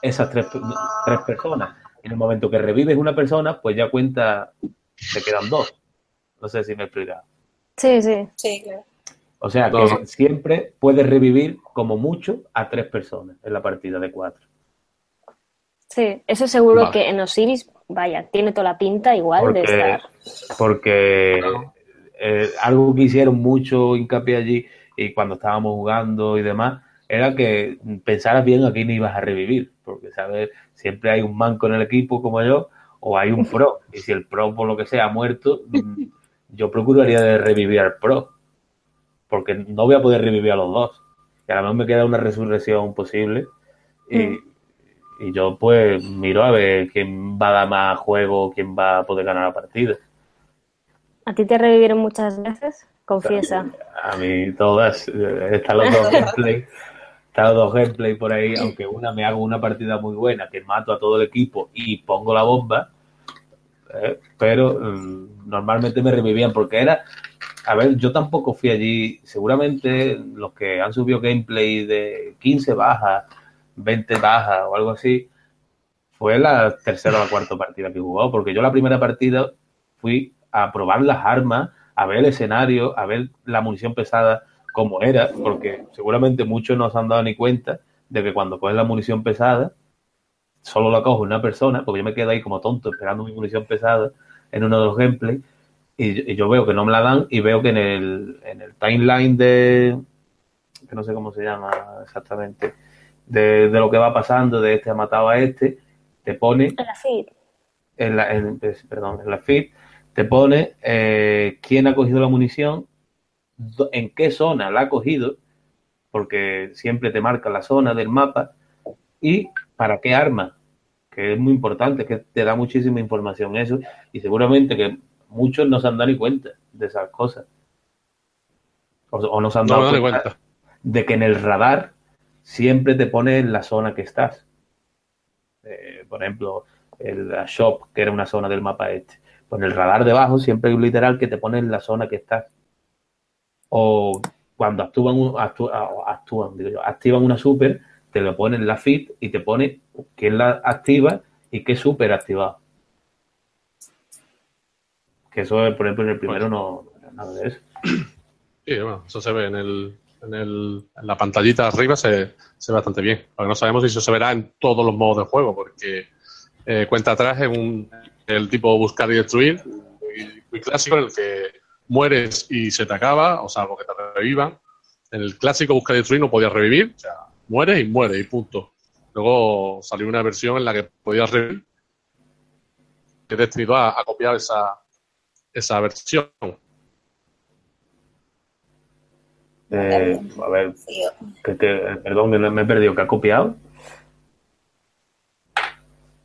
esas tres, tres personas. En el momento que revives una persona, pues ya cuenta, te quedan dos. No sé si me he explicado. Sí, sí. Sí, claro. O sea que siempre puedes revivir como mucho a tres personas en la partida de cuatro. Sí, eso seguro que en Osiris vaya, tiene toda la pinta igual de estar. Porque eh, algo que hicieron mucho hincapié allí y cuando estábamos jugando y demás, era que pensaras bien a quién ibas a revivir, porque sabes, siempre hay un manco en el equipo como yo, o hay un pro, y si el pro por lo que sea ha muerto, mm, yo procuraría de revivir al pro, porque no voy a poder revivir a los dos, y a lo mejor me queda una resurrección posible, y, mm. Y yo pues miro a ver quién va a dar más juego, quién va a poder ganar la partida. ¿A ti te revivieron muchas veces? Confiesa. A mí todas. Eh, están los dos gameplay. Están los dos gameplay por ahí, aunque una me hago una partida muy buena, que mato a todo el equipo y pongo la bomba. Eh, pero mm, normalmente me revivían porque era a ver, yo tampoco fui allí. Seguramente los que han subido gameplay de 15 bajas 20 bajas o algo así, fue la tercera o la cuarta partida que jugó, porque yo la primera partida fui a probar las armas, a ver el escenario, a ver la munición pesada como era, porque seguramente muchos no se han dado ni cuenta de que cuando coges la munición pesada, solo la cojo una persona, porque yo me quedo ahí como tonto esperando mi munición pesada en uno de los gameplays, y, yo veo que no me la dan y veo que en el, en el timeline de, que no sé cómo se llama exactamente, de, lo que va pasando, de este ha matado a este, te pone... En la feed. En la, perdón, en la feed, te pone eh, quién ha cogido la munición, en qué zona la ha cogido, porque siempre te marca la zona del mapa, y para qué arma, que es muy importante, que te da muchísima información eso, y seguramente que muchos no se han dado ni cuenta de esas cosas. O, no se han dado cuenta de que en el radar siempre te pone en la zona que estás. Eh, por ejemplo, el la shop, que era una zona del mapa este. Pues en el radar debajo siempre hay un literal que te pone en la zona que estás. O cuando actúan, un- actú- ah, actúan, digo yo, activan una super, te lo pone en la feed y te pone quién la activa y qué super activado. Que eso, por ejemplo, en el primero no no era nada de eso. Sí, bueno, eso se ve en, el, en, el, en la pantallita arriba, se, se ve bastante bien. Lo no sabemos si eso se verá en todos los modos de juego, porque eh, cuenta atrás es un, el tipo buscar y destruir, muy, clásico, en el que mueres y se te acaba, o salvo que te revivan. En el clásico buscar y destruir no podías revivir, o sea, mueres y mueres y punto. Luego salió una versión en la que podías revivir, que Destiny 2 ha, ha copiado esa, esa versión. Eh, a ver, que, que- perdón, me, me he perdido, que ha copiado.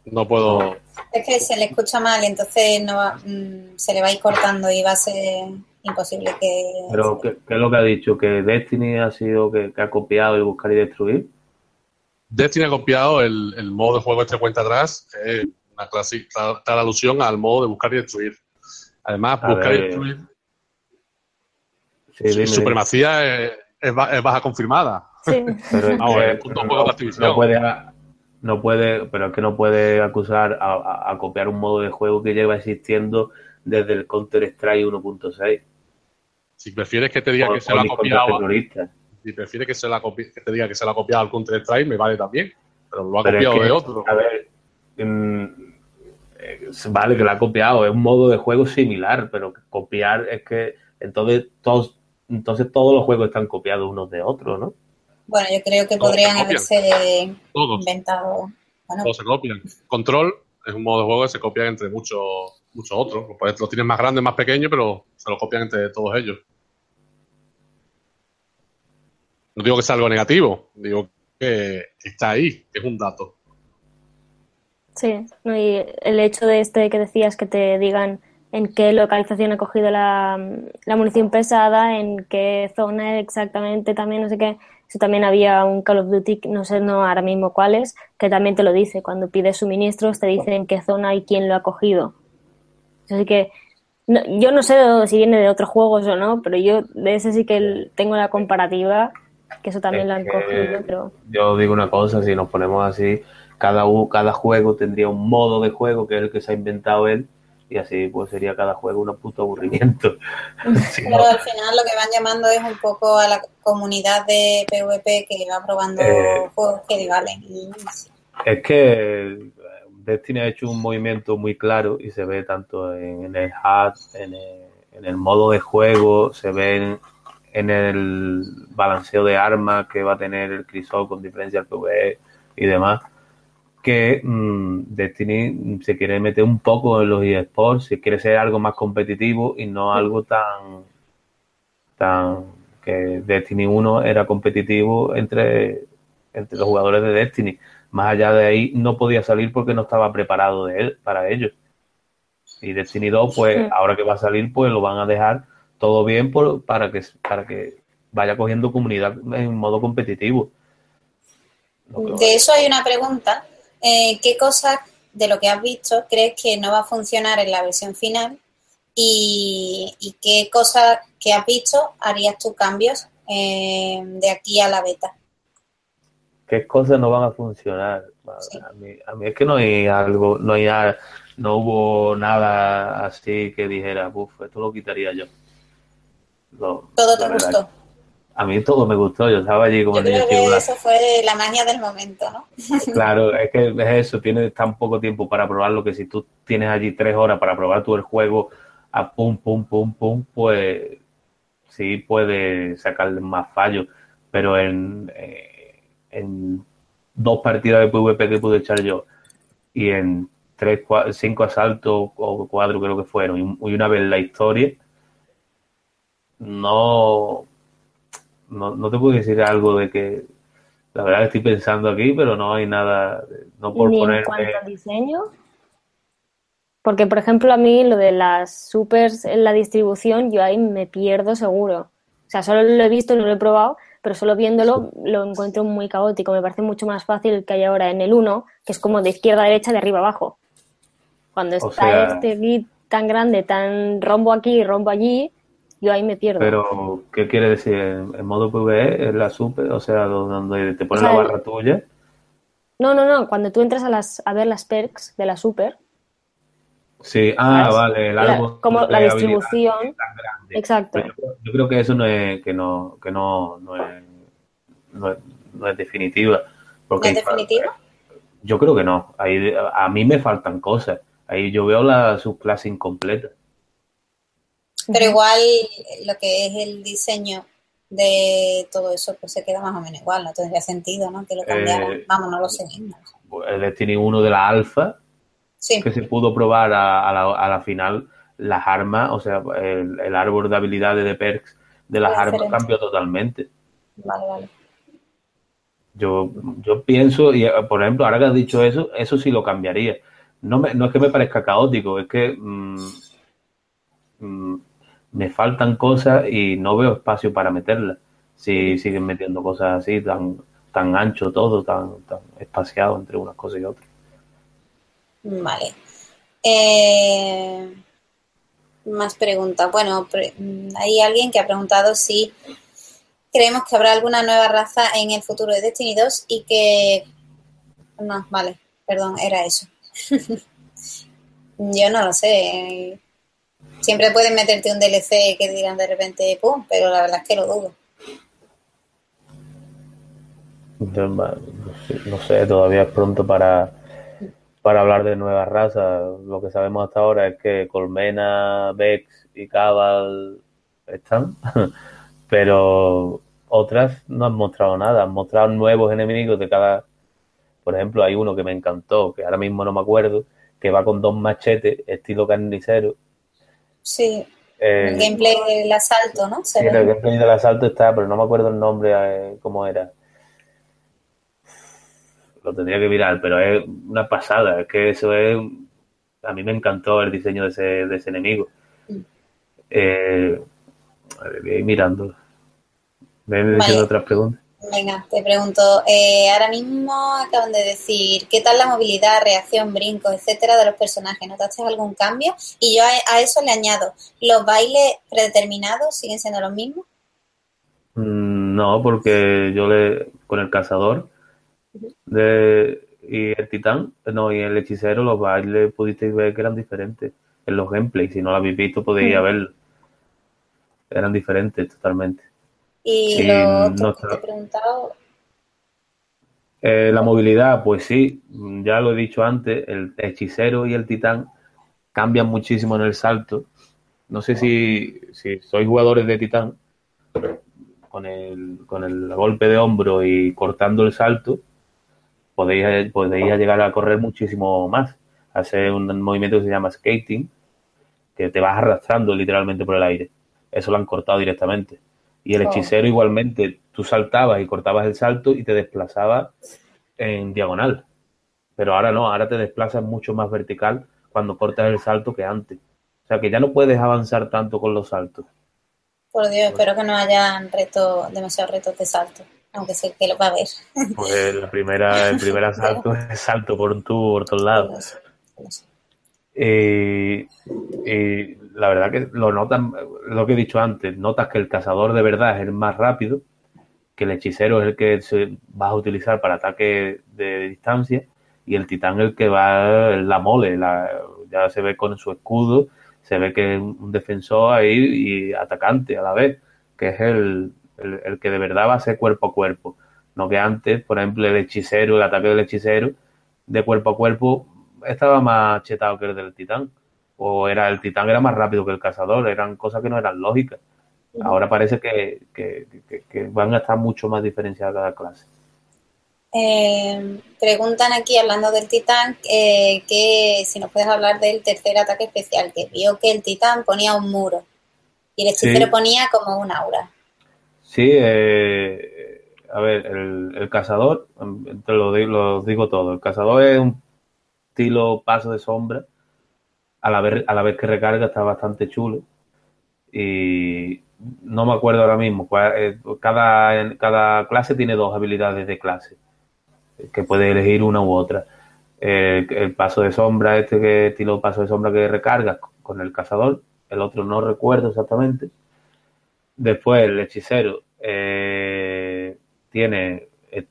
No puedo. Es que se le escucha mal, entonces no va- mm, se le va a ir cortando y va a ser imposible que... Pero, ¿qué, qué es lo que ha dicho? ¿Que Destiny ha sido que, que ha copiado el buscar y destruir? Destiny ha copiado el, el modo de juego este cuenta atrás, es una clásica clara alusión al modo de buscar y destruir. Además, A buscar y destruir, Sí, su supremacía es, es ba- es baja confirmada. Sí. Pero Vamos, punto no, juego de Activision. no puede, no puede, pero es que no puede acusar a, a- a copiar un modo de juego que lleva existiendo desde el Counter Strike 1.6. Si prefieres que te diga O- que se lo ha copiado, si prefieres que, se la copi- que te diga que se lo ha copiado al Counter Strike, me vale también. Pero lo ha Pero es copiado que, de otro. A ver, eh, vale que lo ha copiado, es un modo de juego similar, pero copiar es que entonces todos, entonces todos los juegos están copiados unos de otros, ¿no? Bueno, yo creo que Todos podrían haberse Todos, inventado... Bueno, todos se copian. Control es un modo de juego que se copia entre muchos muchos otros. Pues Lo tienes más grande, más pequeño, pero se lo copian entre todos ellos. No digo que sea algo negativo, digo que está ahí, que es un dato. Sí, no, y el hecho de este que decías que te digan en qué localización ha cogido la, la munición pesada, en qué zona exactamente también, no sé qué. Eso también había un Call of Duty, no sé no ahora mismo cuál es, que también te lo dice. Cuando pides suministros te dice en qué zona y quién lo ha cogido. Así que no- yo no sé si viene de otros juegos o no, pero yo de ese sí que tengo la comparativa, que eso también Es lo han cogido, pero Yo digo una cosa, si nos ponemos así, cada, cada juego tendría un modo de juego que es el que se ha inventado él, y así pues sería cada juego un puto aburrimiento. Si no, Pero al final lo que van llamando es un poco a la comunidad de PvP que va probando Eh. juegos que le valen. Y Es que eh, Destiny ha hecho un movimiento muy claro y se ve tanto en, en el HUD, en el, en el modo de juego, se ve en, en el balanceo de armas que va a tener el Crisol con diferencia al PvE y demás, que mm, Destiny se quiere meter un poco en los eSports, se quiere ser algo más competitivo y no algo tan tan que Destiny 1 era competitivo entre, entre los jugadores de Destiny. Más allá de ahí no podía salir porque no estaba preparado de él, para ello. Y Destiny 2, pues Sí. ahora que va a salir, pues lo van a dejar todo bien por, para que para que vaya cogiendo comunidad en modo competitivo. De eso hay una pregunta. Eh, ¿Qué cosas de lo que has visto crees que no va a funcionar en la versión final? ¿Y, y qué cosas que has visto harías tú cambios eh, de aquí a la beta? ¿Qué cosas no van a funcionar? Sí. A mí, a mí es que no hay algo, no hay nada- no hubo nada así que dijera, uff, esto lo quitaría yo. No, ¿Todo te gustó? A mí todo me gustó, yo estaba allí como Yo creo que eso fue la magia del momento, ¿no? Claro, es que es eso, tienes tan poco tiempo para probarlo que si tú tienes allí tres horas para probar tú el juego a pum, pum, pum, pum, pues sí puede sacarle más fallos, pero en, eh, en dos partidas de PvP que pude echar yo y en tres, cua- cinco asaltos o cuatro creo que fueron y una vez la historia, no, no, no te puedo decir algo de que la verdad que estoy pensando aquí, pero no hay nada, no por Ni en cuanto al diseño. Porque, por ejemplo, a mí lo de las supers en la distribución, yo ahí me pierdo seguro. O sea, solo lo he visto, no lo he probado, pero solo viéndolo lo encuentro muy caótico. Me parece mucho más fácil que hay ahora en el 1, que es como de izquierda a derecha, de arriba a abajo. Cuando está sea- este grid tan grande, tan rombo aquí, rombo allí, yo ahí me pierdo. Pero, ¿qué quiere decir? En en modo PvE es la super, o sea, donde te ponen O sea, la barra tuya. No, no, no, cuando tú entras a, las, a ver las perks de la super, Sí, ah, ¿sabes? vale, el La- árbol. como la distribución. Exacto. Yo, yo creo que eso no es, que no, que no, no es, no es, no es definitiva. ¿No es hay- definitivo? Yo creo que no. Ahí, a mí me faltan cosas. Ahí yo veo la subclase incompleta. Pero igual lo que es el diseño de todo eso pues se queda más o menos igual, no tendría sentido, ¿no? Que lo cambiaran. Eh, Vamos, no lo sé. El Destiny 1 de la alfa, Sí, que se pudo probar a, a la, a la final, las armas, o sea, el, el árbol de habilidades de perks de las armas diferente. cambió totalmente. vale, vale. Yo, yo pienso, y eh, por ejemplo, ahora que has dicho eso, eso sí lo cambiaría. No, me- no es que me parezca caótico, es que mm, mm, me faltan cosas y no veo espacio para meterlas. Si siguen metiendo cosas así, tan, tan ancho todo, tan, tan espaciado entre unas cosas y otras. Vale. Eh, más preguntas. Bueno, pre- mm, hay alguien que ha preguntado si creemos que habrá alguna nueva raza en el futuro de Destiny 2 y que... No, vale, perdón, era eso. Yo no lo sé. Siempre pueden meterte un DLC que digan de repente, pum, pero la verdad es que lo dudo. No sé, todavía es pronto para, para hablar de nuevas razas. Lo que sabemos hasta ahora es que Colmena, Vex y Cabal están, pero otras no han mostrado nada. Han mostrado nuevos enemigos de cada. Por ejemplo, hay uno que me encantó, que ahora mismo no me acuerdo, que va con dos machetes, estilo carnicero. Sí, Eh, el gameplay del asalto, ¿no? Se Sí, ve. el gameplay del asalto está, pero no me acuerdo el nombre, eh, cómo era. Lo tendría que mirar, pero es una pasada. Es que eso es. A mí me encantó el diseño de ese, de ese enemigo. Eh, a ver, voy a ir mirando. Ven Vale. otras preguntas. Venga, te pregunto, eh, ahora mismo acaban de decir, ¿qué tal la movilidad, reacción, brincos, etcétera de los personajes? ¿Notaste algún cambio? Y yo a, a eso le añado, ¿los bailes predeterminados siguen siendo los mismos? Mm, No, porque yo le. Con el cazador de, y el titán, no, y el hechicero, los bailes pudisteis ver que eran diferentes en los gameplays. Si no lo habéis visto, podéis Mm. verlo. Eran diferentes totalmente. Y Sí, lo otro no que te he preguntado, Eh, la movilidad, pues sí, ya lo he dicho antes, el hechicero y el titán cambian muchísimo en el salto. No sé si, si sois jugadores de titán, con el, con el golpe de hombro y cortando el salto, podéis, podéis llegar a correr muchísimo más. Hacer un movimiento que se llama skating, que te vas arrastrando literalmente por el aire. Eso lo han cortado directamente. Y el Oh. hechicero igualmente, tú saltabas y cortabas el salto y te desplazabas en diagonal. Pero ahora no, ahora te desplazas mucho más vertical cuando cortas el salto que antes. O sea que ya no puedes avanzar tanto con los saltos. por Dios, espero que no hayan reto, demasiados retos de salto, aunque sé que lo va a haber. Pues la primera, el primer asalto es salto por un tubo por todos lados. No sé, no sé. Y, y la verdad que lo notas, lo que he dicho antes, notas que el cazador de verdad es el más rápido, que el hechicero es el que se vas a utilizar para ataque de distancia y el titán el que va la mole, la- ya se ve con su escudo, se ve que es un defensor ahí y atacante a la vez, que es el, el, el que de verdad va a ser cuerpo a cuerpo. No que antes, por ejemplo, el hechicero, el ataque del hechicero de cuerpo a cuerpo estaba más chetado que el del titán. O era el titán era más rápido que el cazador, eran cosas que no eran lógicas. Ahora parece que, que- que- que van a estar mucho más diferenciadas cada clase. Eh, preguntan aquí, hablando del titán, eh, que si nos puedes hablar del tercer ataque especial, que vio que el titán ponía un muro y el hechicero Sí. ponía como un aura. Sí, eh, a ver, el, el cazador, mm, te lo, di- lo digo todo, el cazador es un estilo paso de sombra, a la vez, que recarga está bastante chulo y, no me acuerdo ahora mismo. Eh, cada, clase tiene dos habilidades de clase, que puede elegir una u otra. el paso de sombra, este que estilo paso de sombra que recarga con el cazador, el otro no recuerdo exactamente. Después el hechicero eh, tiene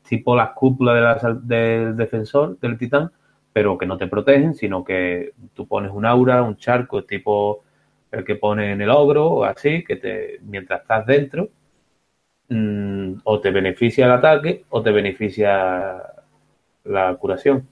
tipo las cúpulas del defensor, del titán, pero que no te protegen, sino que tú pones un aura, un charco, tipo el que pone en el ogro así, que te, mientras estás dentro, mm, o te beneficia el ataque o te beneficia la curación.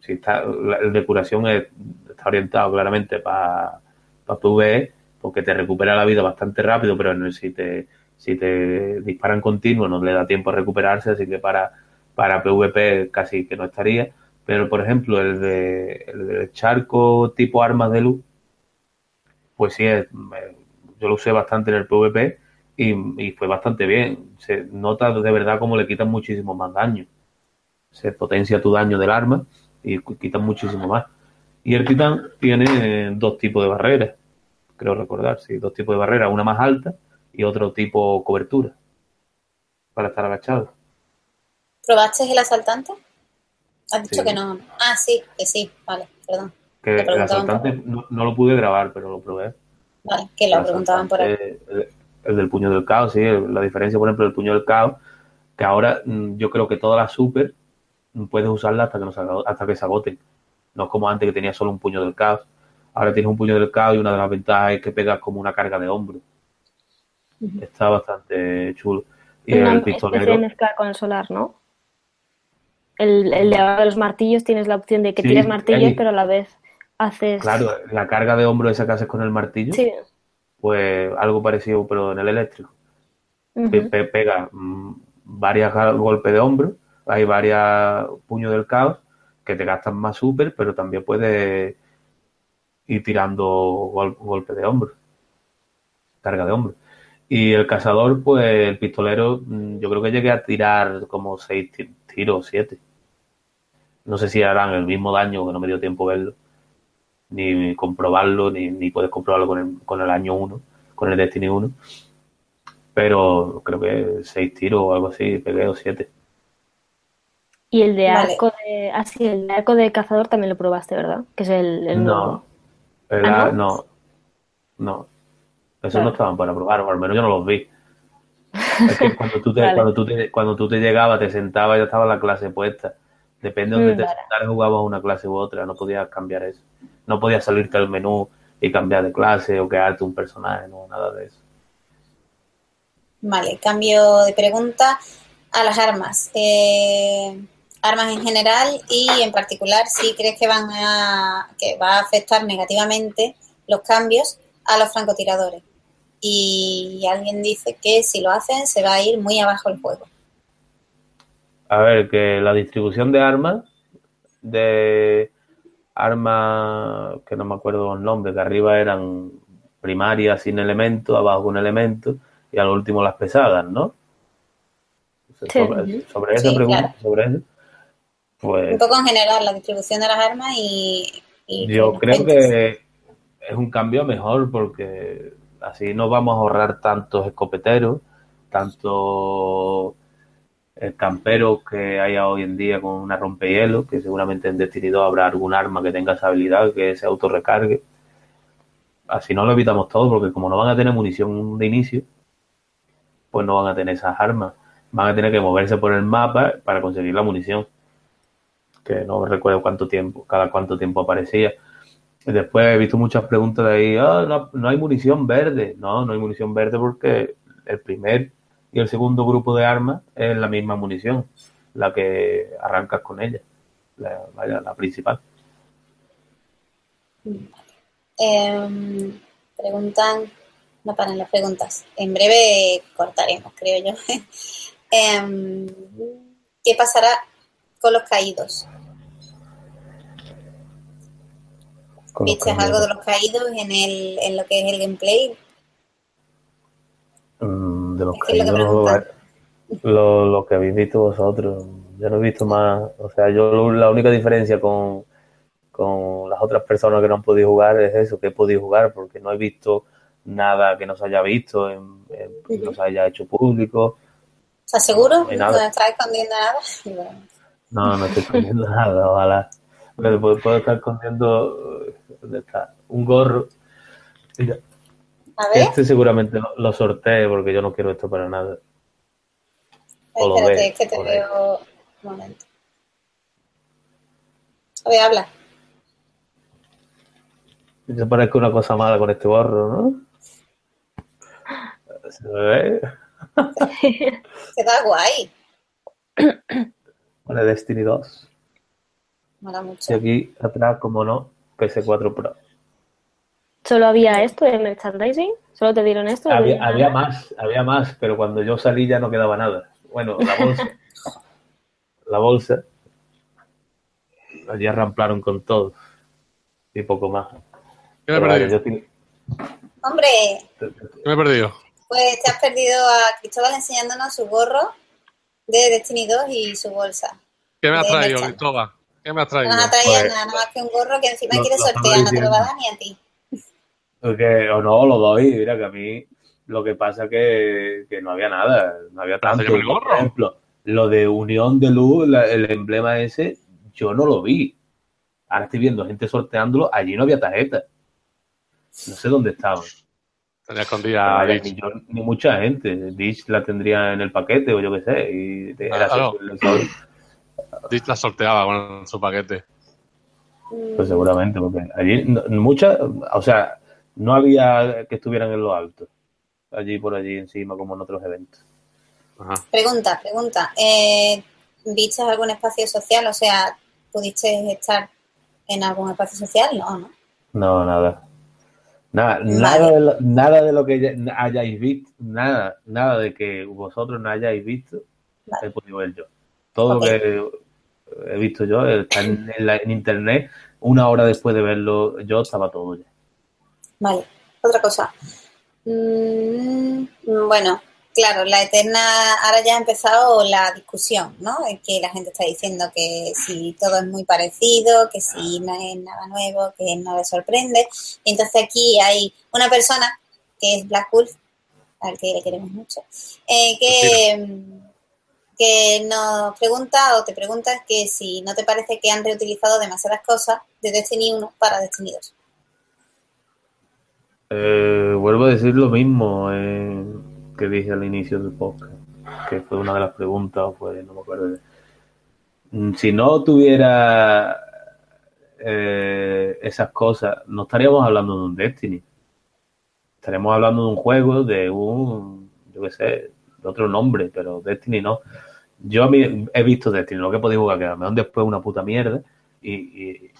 Si está, el de curación está orientado claramente para PvE, porque te recupera la vida bastante rápido, pero si te, si te disparan continuo no le da tiempo a recuperarse, así que para, para PvP casi que no estaría. Pero, por ejemplo, el de, el de charco tipo armas de luz, pues sí, es, yo lo usé bastante en el PvP y, fue bastante bien. Se nota de verdad como le quitan muchísimo más daño. Se potencia tu daño del arma y quitan muchísimo más. Y el titán tiene dos tipos de barreras, creo recordar, sí, dos tipos de barreras, una más alta y otro tipo cobertura para estar agachado. ¿Probaste el asaltante? Has dicho que no. Ah, sí, que sí, vale, perdón. Que el asaltante no, lo pude grabar, pero lo probé. Vale, que lo preguntaban por ahí. El, del puño del caos, sí, la diferencia, por ejemplo, del puño del caos, que ahora mm, yo creo que todas las super puedes usarla hasta que, no hasta que se agoten. No es como antes que tenía solo un puño del caos. Ahora tienes un puño del caos y una de las ventajas es que pegas como una carga de hombro. Está bastante chulo. Y el pistolero. mezclar con el solar, ¿no? El, el de los martillos tienes la opción de que tires martillos, pero a la vez haces. Claro, la carga de hombro esa que haces con el martillo. Sí. Pues algo parecido, pero en el eléctrico. pega mm, varias golpes de hombro, hay varias puños del caos que te gastan más super, pero también puedes ir tirando golpes de hombro, carga de hombro. Y el cazador, pues el pistolero, mm, yo creo que llegué a tirar como seis tiros, siete. No sé si harán el mismo daño, que no me dio tiempo verlo, ni comprobarlo, ni, ni puedes comprobarlo con el, con el año 1, con el Destiny 1. Pero creo que seis tiros o algo así, pegué o siete. Y el de arco de. Ah, sí, el de arco de cazador también lo probaste, ¿verdad? Que es el, no, ¿Ah, no? no, Esos no estaban para probar, o al menos yo no los vi. Es que cuando tú te, cuando tú te, cuando tú te llegabas, te sentabas, ya estaba la clase puesta. Depende de donde mm, te sentaras, jugabas una clase u otra, no podías cambiar eso. No podías salirte al menú y cambiar de clase o crearte un personaje, no, nada de eso. Vale, cambio de pregunta a las armas. Eh, armas en general y en particular si crees que van a que va a afectar negativamente los cambios a los francotiradores. Y alguien dice que si lo hacen se va a ir muy abajo el juego. A ver, que la distribución de armas, de armas que no me acuerdo los nombres, que arriba eran primarias sin elemento, abajo un elemento y al último las pesadas, ¿no? Sobre, sobre, esa pregunta, sobre eso, pues un poco en general, la distribución de las armas y... yo creo que es un cambio mejor porque así no vamos a ahorrar tantos escopeteros, tantos camperos que haya hoy en día con una rompehielo, que seguramente en Destiny 2 habrá algún arma que tenga esa habilidad, que se autorrecargue. Así no lo evitamos todo, porque como no van a tener munición de inicio, pues no van a tener esas armas. Van a tener que moverse por el mapa para conseguir la munición que no recuerdo cuánto tiempo, cada cuánto tiempo aparecía. Después he visto muchas preguntas de ahí, ah, no, hay munición verde. No, no hay munición verde porque el primer y el segundo grupo de armas es la misma munición, la que arrancas con ella, la, la principal. Em, preguntan, no paran las preguntas. En breve cortaremos, creo yo. Em, ¿Qué pasará con los caídos? ¿Viste algo de los caídos en, el, en lo que es el gameplay? Mm, de los caídos, lo, lo, que habéis visto vosotros. Yo no he visto más. O sea, yo la única diferencia con, con las otras personas que no han podido jugar es eso, que he podido jugar, porque no he visto nada que no se haya visto, en, en- no se haya hecho público. ¿Estás seguro? No ¿No estás escondiendo nada? No, no estoy escondiendo nada, ojalá. Pero puedo, puedo estar escondiendo eh, ¿dónde está? un gorro. Mira, A ver, este seguramente lo, lo sortee porque yo no quiero esto para nada. o espérate, ve, es que te veo un momento. A ver, habla. Yo parezco una cosa mala con este gorro, ¿no? ¿Se ve? Queda guay. Vale, Destiny 2. Mola Y mucho. aquí atrás, como no, PS4 Pro. ¿Solo había esto de merchandising? ¿Solo te dieron esto? Había, había más, había más, pero cuando yo salí ya no quedaba nada. Bueno, la bolsa. la bolsa. Allí arramplaron con todo. Y poco más. ¿Qué me he perdido? Hombre, ¿Qué me he perdido? pues te has perdido a Cristóbal enseñándonos su gorro de Destiny 2 y su bolsa. ¿Qué me has traído. Cristóbal? ¿Qué me has No traído? nos ha traído Pues, nada, nada más que un gorro que encima lo- quiere sortear, no te lo va a dar ni a ti. Porque, o no, lo doy. Mira que a mí lo que pasa que, que no había nada. No había tanto. Por ejemplo, lo de Unión de Luz, la- el emblema ese, yo no lo vi. Ahora estoy viendo gente sorteándolo. Allí no había tarjeta. No sé dónde estaban. Tenía escondida Lich. ni yo ni mucha gente. Dish la tendría en el paquete o yo qué sé. Y era Ah, la sorteaba con su paquete. Pues seguramente, porque allí no- muchas, o sea, no había que estuvieran en lo alto. Allí por allí encima, como en otros eventos. Ajá. Pregunta, pregunta. Eh, ¿Viste algún espacio social? O sea, ¿pudiste estar en algún espacio social? No, ¿no? No, nada. Nada, Vale. nada, de lo, nada de lo que hayáis visto, nada, nada de que vosotros no hayáis visto, Vale. he podido ver yo. Todo lo que he visto yo está en, en la- en internet. Una hora después de verlo, yo estaba todo ya. Vale, otra cosa. Mm, bueno, claro, la eterna, ahora ya ha empezado la discusión, ¿no? En que la gente está diciendo que si todo es muy parecido, que si no es nada nuevo, que no le sorprende. Y entonces aquí hay una persona que es Black Wolf, al que le queremos mucho, eh, que, que nos pregunta o te pregunta que si no te parece que han reutilizado demasiadas cosas de Destiny 1 para Destiny 2. Eh, vuelvo a decir lo mismo eh, que dije al inicio del podcast, que fue una de las preguntas, fue, no me acuerdo. Mm, Si no tuviera eh, esas cosas, no estaríamos hablando de un Destiny. Estaríamos hablando de un juego, de un, yo qué sé, de otro nombre, pero Destiny no. Yo a mí he visto Destiny, lo que he podido jugar, que a lo mejor después una puta mierda, y- y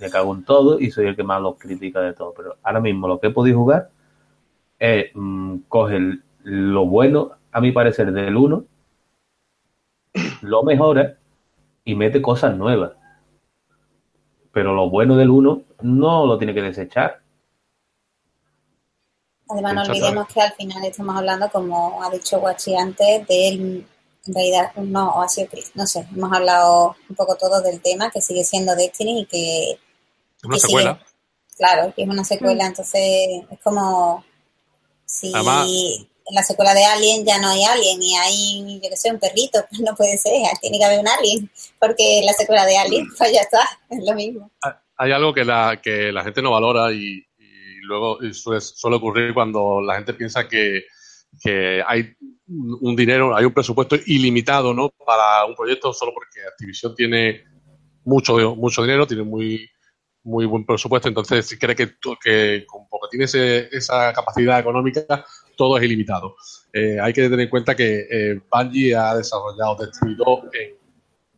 me cago en todo y soy el que más los critica de todo. Pero ahora mismo lo que he podido jugar es mm, coge lo bueno, a mi parecer, del 1, lo mejora y mete cosas nuevas. Pero lo bueno del 1 no lo tiene que desechar. Además, no olvidemos que al final estamos hablando, como ha dicho Guachi antes, de él, en realidad, no, o ha sido Chris, no sé, hemos hablado un poco todo del tema, que sigue siendo Destiny y que, Es una secuela. sigue- claro, que es una secuela, entonces es como si Además- en la secuela de Alien ya no hay Alien y hay, yo que sé, un perrito, pues no puede ser, tiene que haber un Alien, porque en la secuela de Alien, pues ya está, es lo mismo. Hay algo que la, que la gente no valora y, y luego y suele, suele ocurrir cuando la gente piensa que, que hay un dinero, hay un presupuesto ilimitado ¿no? para un proyecto solo porque Activision tiene mucho, mucho dinero, tiene muy, muy buen presupuesto, entonces si cree que, que con poco tiene ese- esa capacidad económica, todo es ilimitado. Eh, hay que tener en cuenta que eh, Bungie ha desarrollado 2 en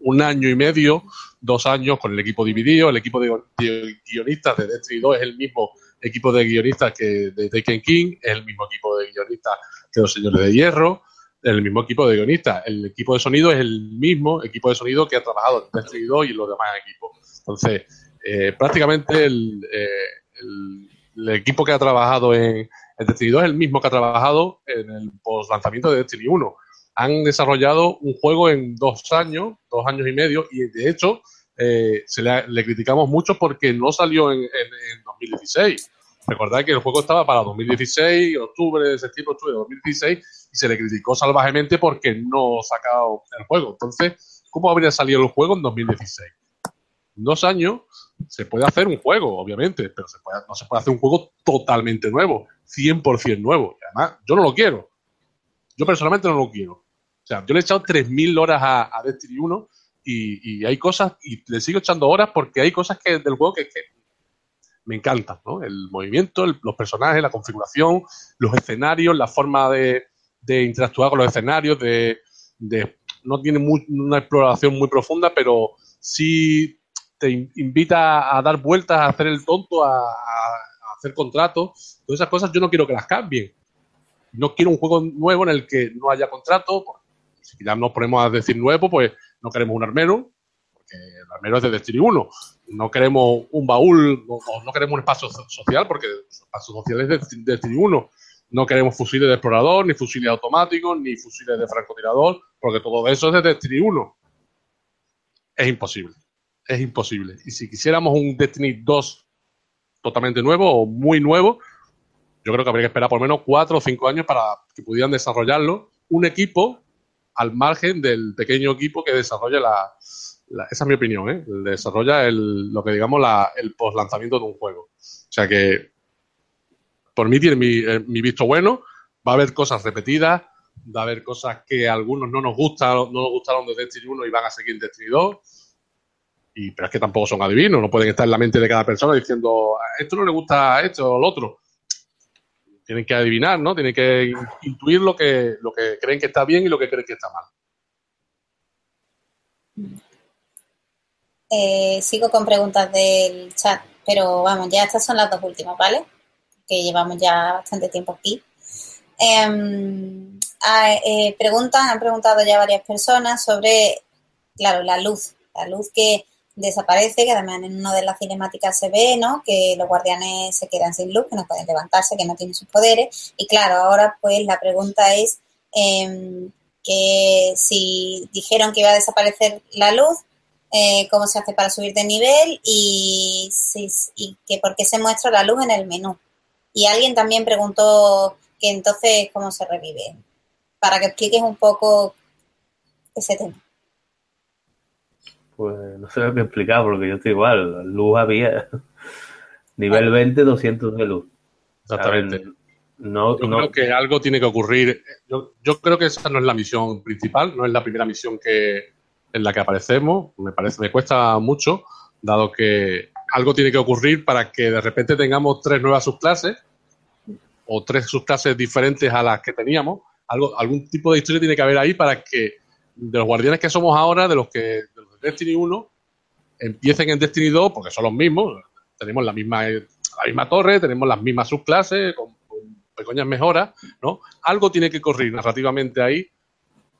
un año y medio, dos años con el equipo dividido. El equipo de, gui- de guionistas de Destiny 2 es el mismo equipo de guionistas que de Taken King, es el mismo equipo de guionistas que los Señores de Hierro, el mismo equipo de guionistas. El equipo de sonido es el mismo equipo de sonido que ha trabajado en Destiny 2 y los demás equipos. Entonces, eh, prácticamente el, eh, el- equipo que ha trabajado en, en Destiny 2 es el mismo que ha trabajado en el post lanzamiento de Destiny 1 han desarrollado un juego en dos años, dos años y medio, y de hecho eh, se le, le criticamos mucho porque no salió en, en- en 2016. Recordad que el juego estaba para 2016, octubre, septiembre, octubre de 2016, y se le criticó salvajemente porque no sacaba el juego. Entonces, ¿cómo habría salido el juego en 2016? En dos años se puede hacer un juego, obviamente, pero no se puede hacer un juego totalmente nuevo, 100% nuevo. Y además, yo no lo quiero. Yo personalmente no lo quiero. O sea, yo le he echado 3.000 horas a, a Destiny 1 y, hay cosas, y le sigo echando horas porque hay cosas que del juego que, me encantan, ¿no? El movimiento, los personajes, la configuración, los escenarios, la forma de, interactuar con los escenarios, de, no tiene una exploración muy profunda, pero sí te invita a dar vueltas, a hacer el tonto, a, hacer contratos. Todas esas cosas yo no quiero que las cambien. No quiero un juego nuevo en el que no haya contrato, si ya nos ponemos a decir nuevo, pues no queremos un armero, porque el armero es de Destiny 1. No queremos un baúl, no, no queremos un espacio social, porque el espacio social es de Destiny 1. No queremos fusiles de explorador, ni fusiles automáticos, ni fusiles de francotirador, porque todo eso es de Destiny 1. Es imposible. Es imposible. Y si quisiéramos un Destiny 2 totalmente nuevo o muy nuevo, yo creo que habría que esperar por lo menos cuatro o cinco años para que pudieran desarrollarlo un equipo al margen del pequeño equipo que desarrolla la, esa es mi opinión, ¿eh? desarrolla el, lo que digamos la, el post lanzamiento de un juego. O sea que por mí tiene mi, eh, mi, visto bueno, va a haber cosas repetidas, va a haber cosas que a algunos no nos gustan, no nos gustaron de Destiny 1 y van a seguir en Destiny 2. Y, pero es que tampoco son adivinos, no pueden estar en la mente de cada persona diciendo, esto no le gusta esto o al otro tienen que adivinar, ¿no? Tienen que intuir lo que, lo que creen que está bien y lo que creen que está mal. Eh, sigo con preguntas del chat, pero vamos, ya estas son las dos últimas, ¿vale? Que llevamos ya bastante tiempo aquí. Em, eh, preguntan, han preguntado ya varias personas sobre, claro, la luz, la luz que desaparece, que además en una de las cinemáticas se ve, ¿no? Que los guardianes se quedan sin luz, que no pueden levantarse, que no tienen sus poderes. Y claro, ahora pues la pregunta es em, que si dijeron que iba a desaparecer la luz, eh, cómo se hace para subir de nivel y, si, y que por qué se muestra la luz en el menú. Y alguien también preguntó que entonces cómo se revive. Para que expliques un poco ese tema pues no sé lo que explicar, porque yo estoy igual. Luz había. Nivel 20, 200 de luz. Exactamente. No, yo creo que algo tiene que ocurrir. Yo, yo, creo que esa no es la misión principal, no es la primera misión que en la que aparecemos. Me parece, me cuesta mucho, dado que algo tiene que ocurrir para que de repente tengamos tres nuevas subclases o tres subclases diferentes a las que teníamos. Algo, algún tipo de historia tiene que haber ahí para que de los guardianes que somos ahora, de los que Destiny 1, empiecen en Destiny 2, porque son los mismos, tenemos la misma, la misma torre, tenemos las mismas subclases, con, pequeñas mejoras, ¿no? Algo tiene que correr narrativamente ahí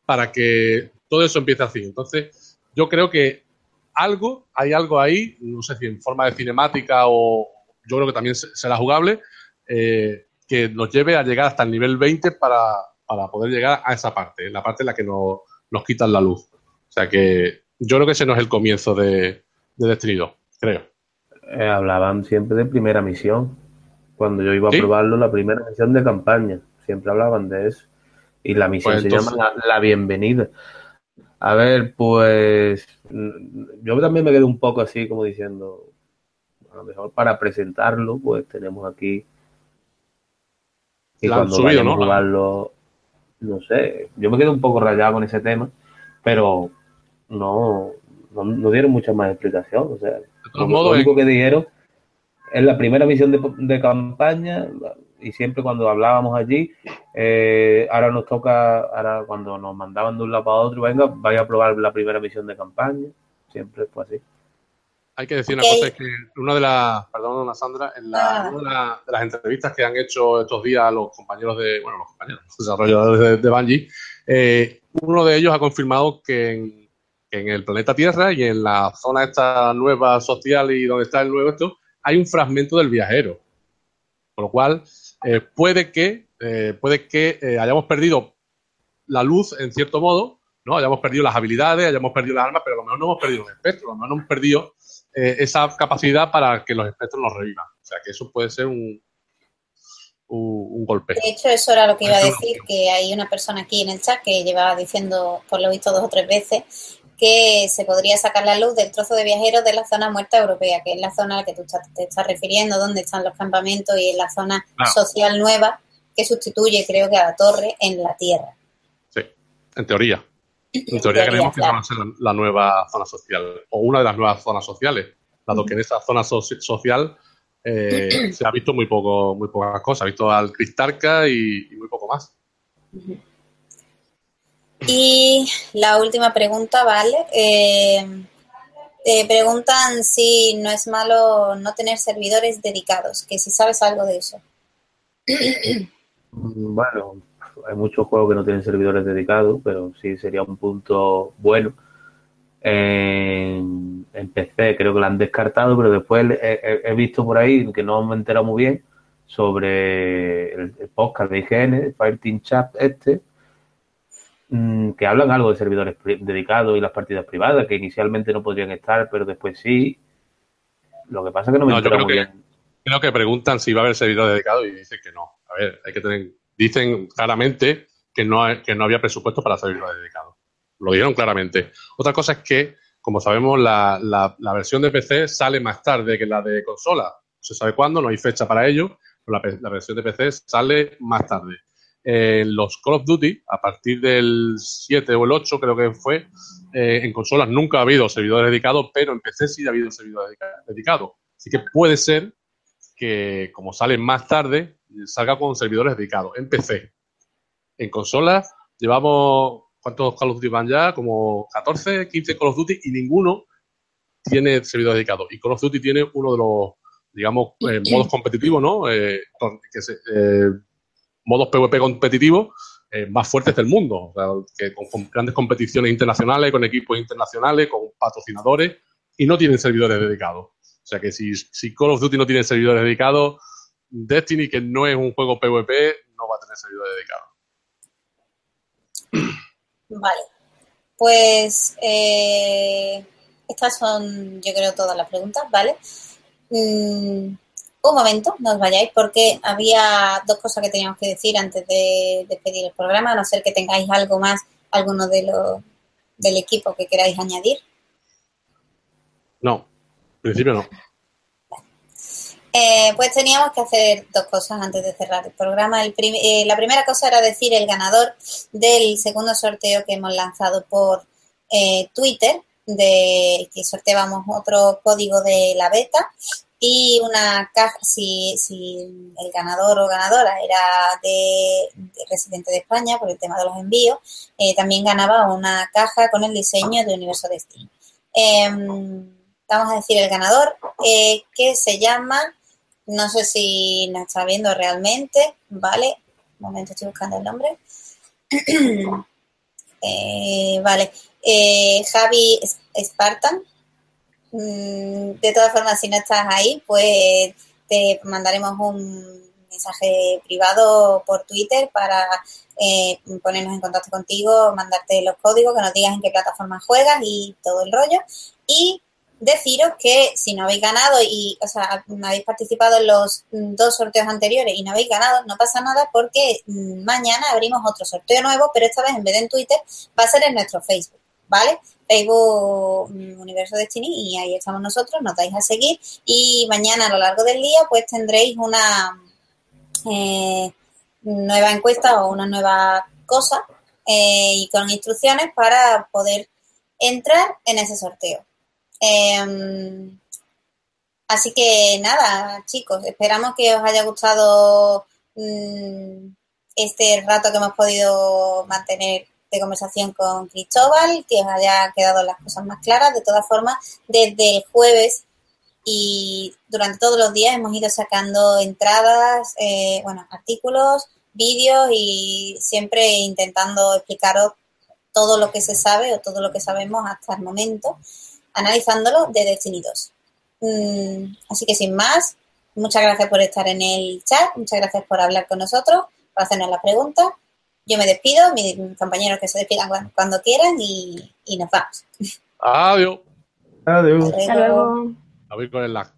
para que todo eso empiece así. Entonces, yo creo que algo, hay algo ahí, no sé si en forma de cinemática o yo creo que también será jugable, eh, que nos lleve a llegar hasta el nivel 20 para, para poder llegar a esa parte, la parte en la que nos, nos quitan la luz. O sea que yo creo que ese no es el comienzo de, de Destiny 2, creo. Eh, hablaban siempre de primera misión. Cuando yo iba a probarlo, la primera misión de campaña. Siempre hablaban de eso. Y la misión pues se llama la, bienvenida. A ver, pues yo también me quedé un poco así como diciendo, a lo mejor para presentarlo, pues tenemos aquí y cuando subido, ¿no? a probarlo, no sé, yo me quedo un poco rayado con ese tema, pero no, no, dieron mucha más explicación. O sea, lo, único que dijeron es la primera misión de, campaña y siempre cuando hablábamos allí, eh, ahora nos toca, ahora cuando nos mandaban de un lado para otro, venga, vaya a probar la primera misión de campaña. Siempre fue así. Hay que decir una cosa, es que una de las, perdón, Sandra, en la, ah. una de, las entrevistas que han hecho estos días los compañeros de, bueno, los compañeros, los desarrolladores de, de Bungie, eh, uno de ellos ha confirmado que en, el planeta Tierra y en la zona esta nueva social y donde está el nuevo esto, hay un fragmento del viajero. Con lo cual, eh, puede que, eh, puede que hayamos perdido la luz en cierto modo, ¿no? Hayamos perdido las habilidades, hayamos perdido las armas, pero a lo mejor no hemos perdido el espectro, a lo mejor no hemos perdido eh, esa capacidad para que los espectros nos revivan. O sea, que eso puede ser un, un, golpe. De hecho, eso era lo que iba a decir, que hay una persona aquí en el chat que llevaba diciendo, por lo visto, dos o tres veces, que se podría sacar la luz del trozo de viajeros de la zona muerta europea, que es la zona a la que tú te estás refiriendo, donde están los campamentos y es la zona social nueva que sustituye, creo que, a la torre en la tierra. Sí, en teoría. En teoría, creemos que va a ser la, nueva zona social, o una de las nuevas zonas sociales, dado que en esa zona social eh, se ha visto muy poco, muy pocas cosas. Ha visto al Cristarca y, muy poco más. Y la última pregunta, ¿vale? Eh, preguntan si no es malo no tener servidores dedicados, que si sabes algo de eso. Bueno, hay muchos juegos que no tienen servidores dedicados, pero sí sería un punto bueno en, creo que lo han descartado, pero después he, visto por ahí, que no me he enterado muy bien, sobre el, podcast de IGN, Fireteam Chat este, que hablan algo de servidores dedicados y las partidas privadas, que inicialmente no podrían estar, pero después sí. Lo que pasa es que no me he enterado muy bien. Creo que preguntan si va a haber servidores dedicados y dicen que no. A ver, hay que tener, dicen claramente que no, que no había presupuesto para servidores dedicados lo dijeron claramente. Otra cosa es que, como sabemos, la, la, versión de PC sale más tarde que la de consola. No se sabe cuándo, no hay fecha para ello, pero la, versión de PC sale más tarde. En los Call of Duty, a partir del 7 o el 8, creo que fue, eh, en consolas nunca ha habido servidores dedicados, pero en PC sí ha habido servidores dedicados. Así que puede ser que, como sale más tarde, salga con servidores dedicados en PC. En consolas llevamos ¿Cuántos Call of Duty van ya? Como 14, 15 Call of Duty y ninguno tiene servidor dedicado. Y Call of Duty tiene uno de los, digamos, eh, modos competitivos, ¿no? Eh, que se, eh, modos PvP competitivos más fuertes del mundo. O sea, que con, grandes competiciones internacionales, con equipos internacionales, con patrocinadores y no tienen servidores dedicados. O sea que si, si Call of Duty no tiene servidores dedicados, Destiny, que no es un juego PvP, no va a tener servidores dedicados. Vale, pues eh, estas son, yo creo, todas las preguntas, ¿vale? Mm, un momento, no os vayáis, porque había dos cosas que teníamos que decir antes de despedir el programa, a no ser que tengáis algo más, alguno de los del equipo que queráis añadir. No, en principio no. Eh, pues teníamos que hacer dos cosas antes de cerrar el programa. Eh, la primera cosa era decir el ganador del segundo sorteo que hemos lanzado por eh, Twitter, de que sorteábamos otro código de la beta y una caja, si, si el ganador o ganadora era de, residente de España por el tema de los envíos, también ganaba una caja con el diseño de Universo Destino. Em, vamos a decir el ganador, que se llama no sé si nos está viendo realmente, ¿vale? Un momento, estoy buscando el nombre. Eh, vale. Eh, Javi Spartan. Mm, de todas formas, si no estás ahí, pues te mandaremos un mensaje privado por Twitter para eh, ponernos en contacto contigo, mandarte los códigos, que nos digas en qué plataforma juegas y todo el rollo. Y deciros que si no habéis ganado y, o sea, habéis participado en los dos sorteos anteriores y no habéis ganado, no pasa nada porque mm, mañana abrimos otro sorteo nuevo, pero esta vez en vez de en Twitter va a ser en nuestro Facebook, ¿vale? Facebook mm, Universo Destiny y ahí estamos nosotros, nos dais a seguir y mañana a lo largo del día pues tendréis una eh, nueva encuesta o una nueva cosa eh, y con instrucciones para poder entrar en ese sorteo. Em, así que nada, chicos, esperamos que os haya gustado mm, este rato que hemos podido mantener de conversación con Cristóbal, que os haya quedado las cosas más claras. De todas formas, desde el jueves y durante todos los días hemos ido sacando entradas, eh, bueno, artículos, vídeos y siempre intentando explicaros todo lo que se sabe o todo lo que sabemos hasta el momento analizándolo de Destiny 2. Mm, así que sin más, muchas gracias por estar en el chat, muchas gracias por hablar con nosotros, por hacernos las preguntas. Yo me despido, mis compañeros que se despidan cuando, quieran y, nos vamos. Adiós. Adiós. Hasta luego. A ver con el lag.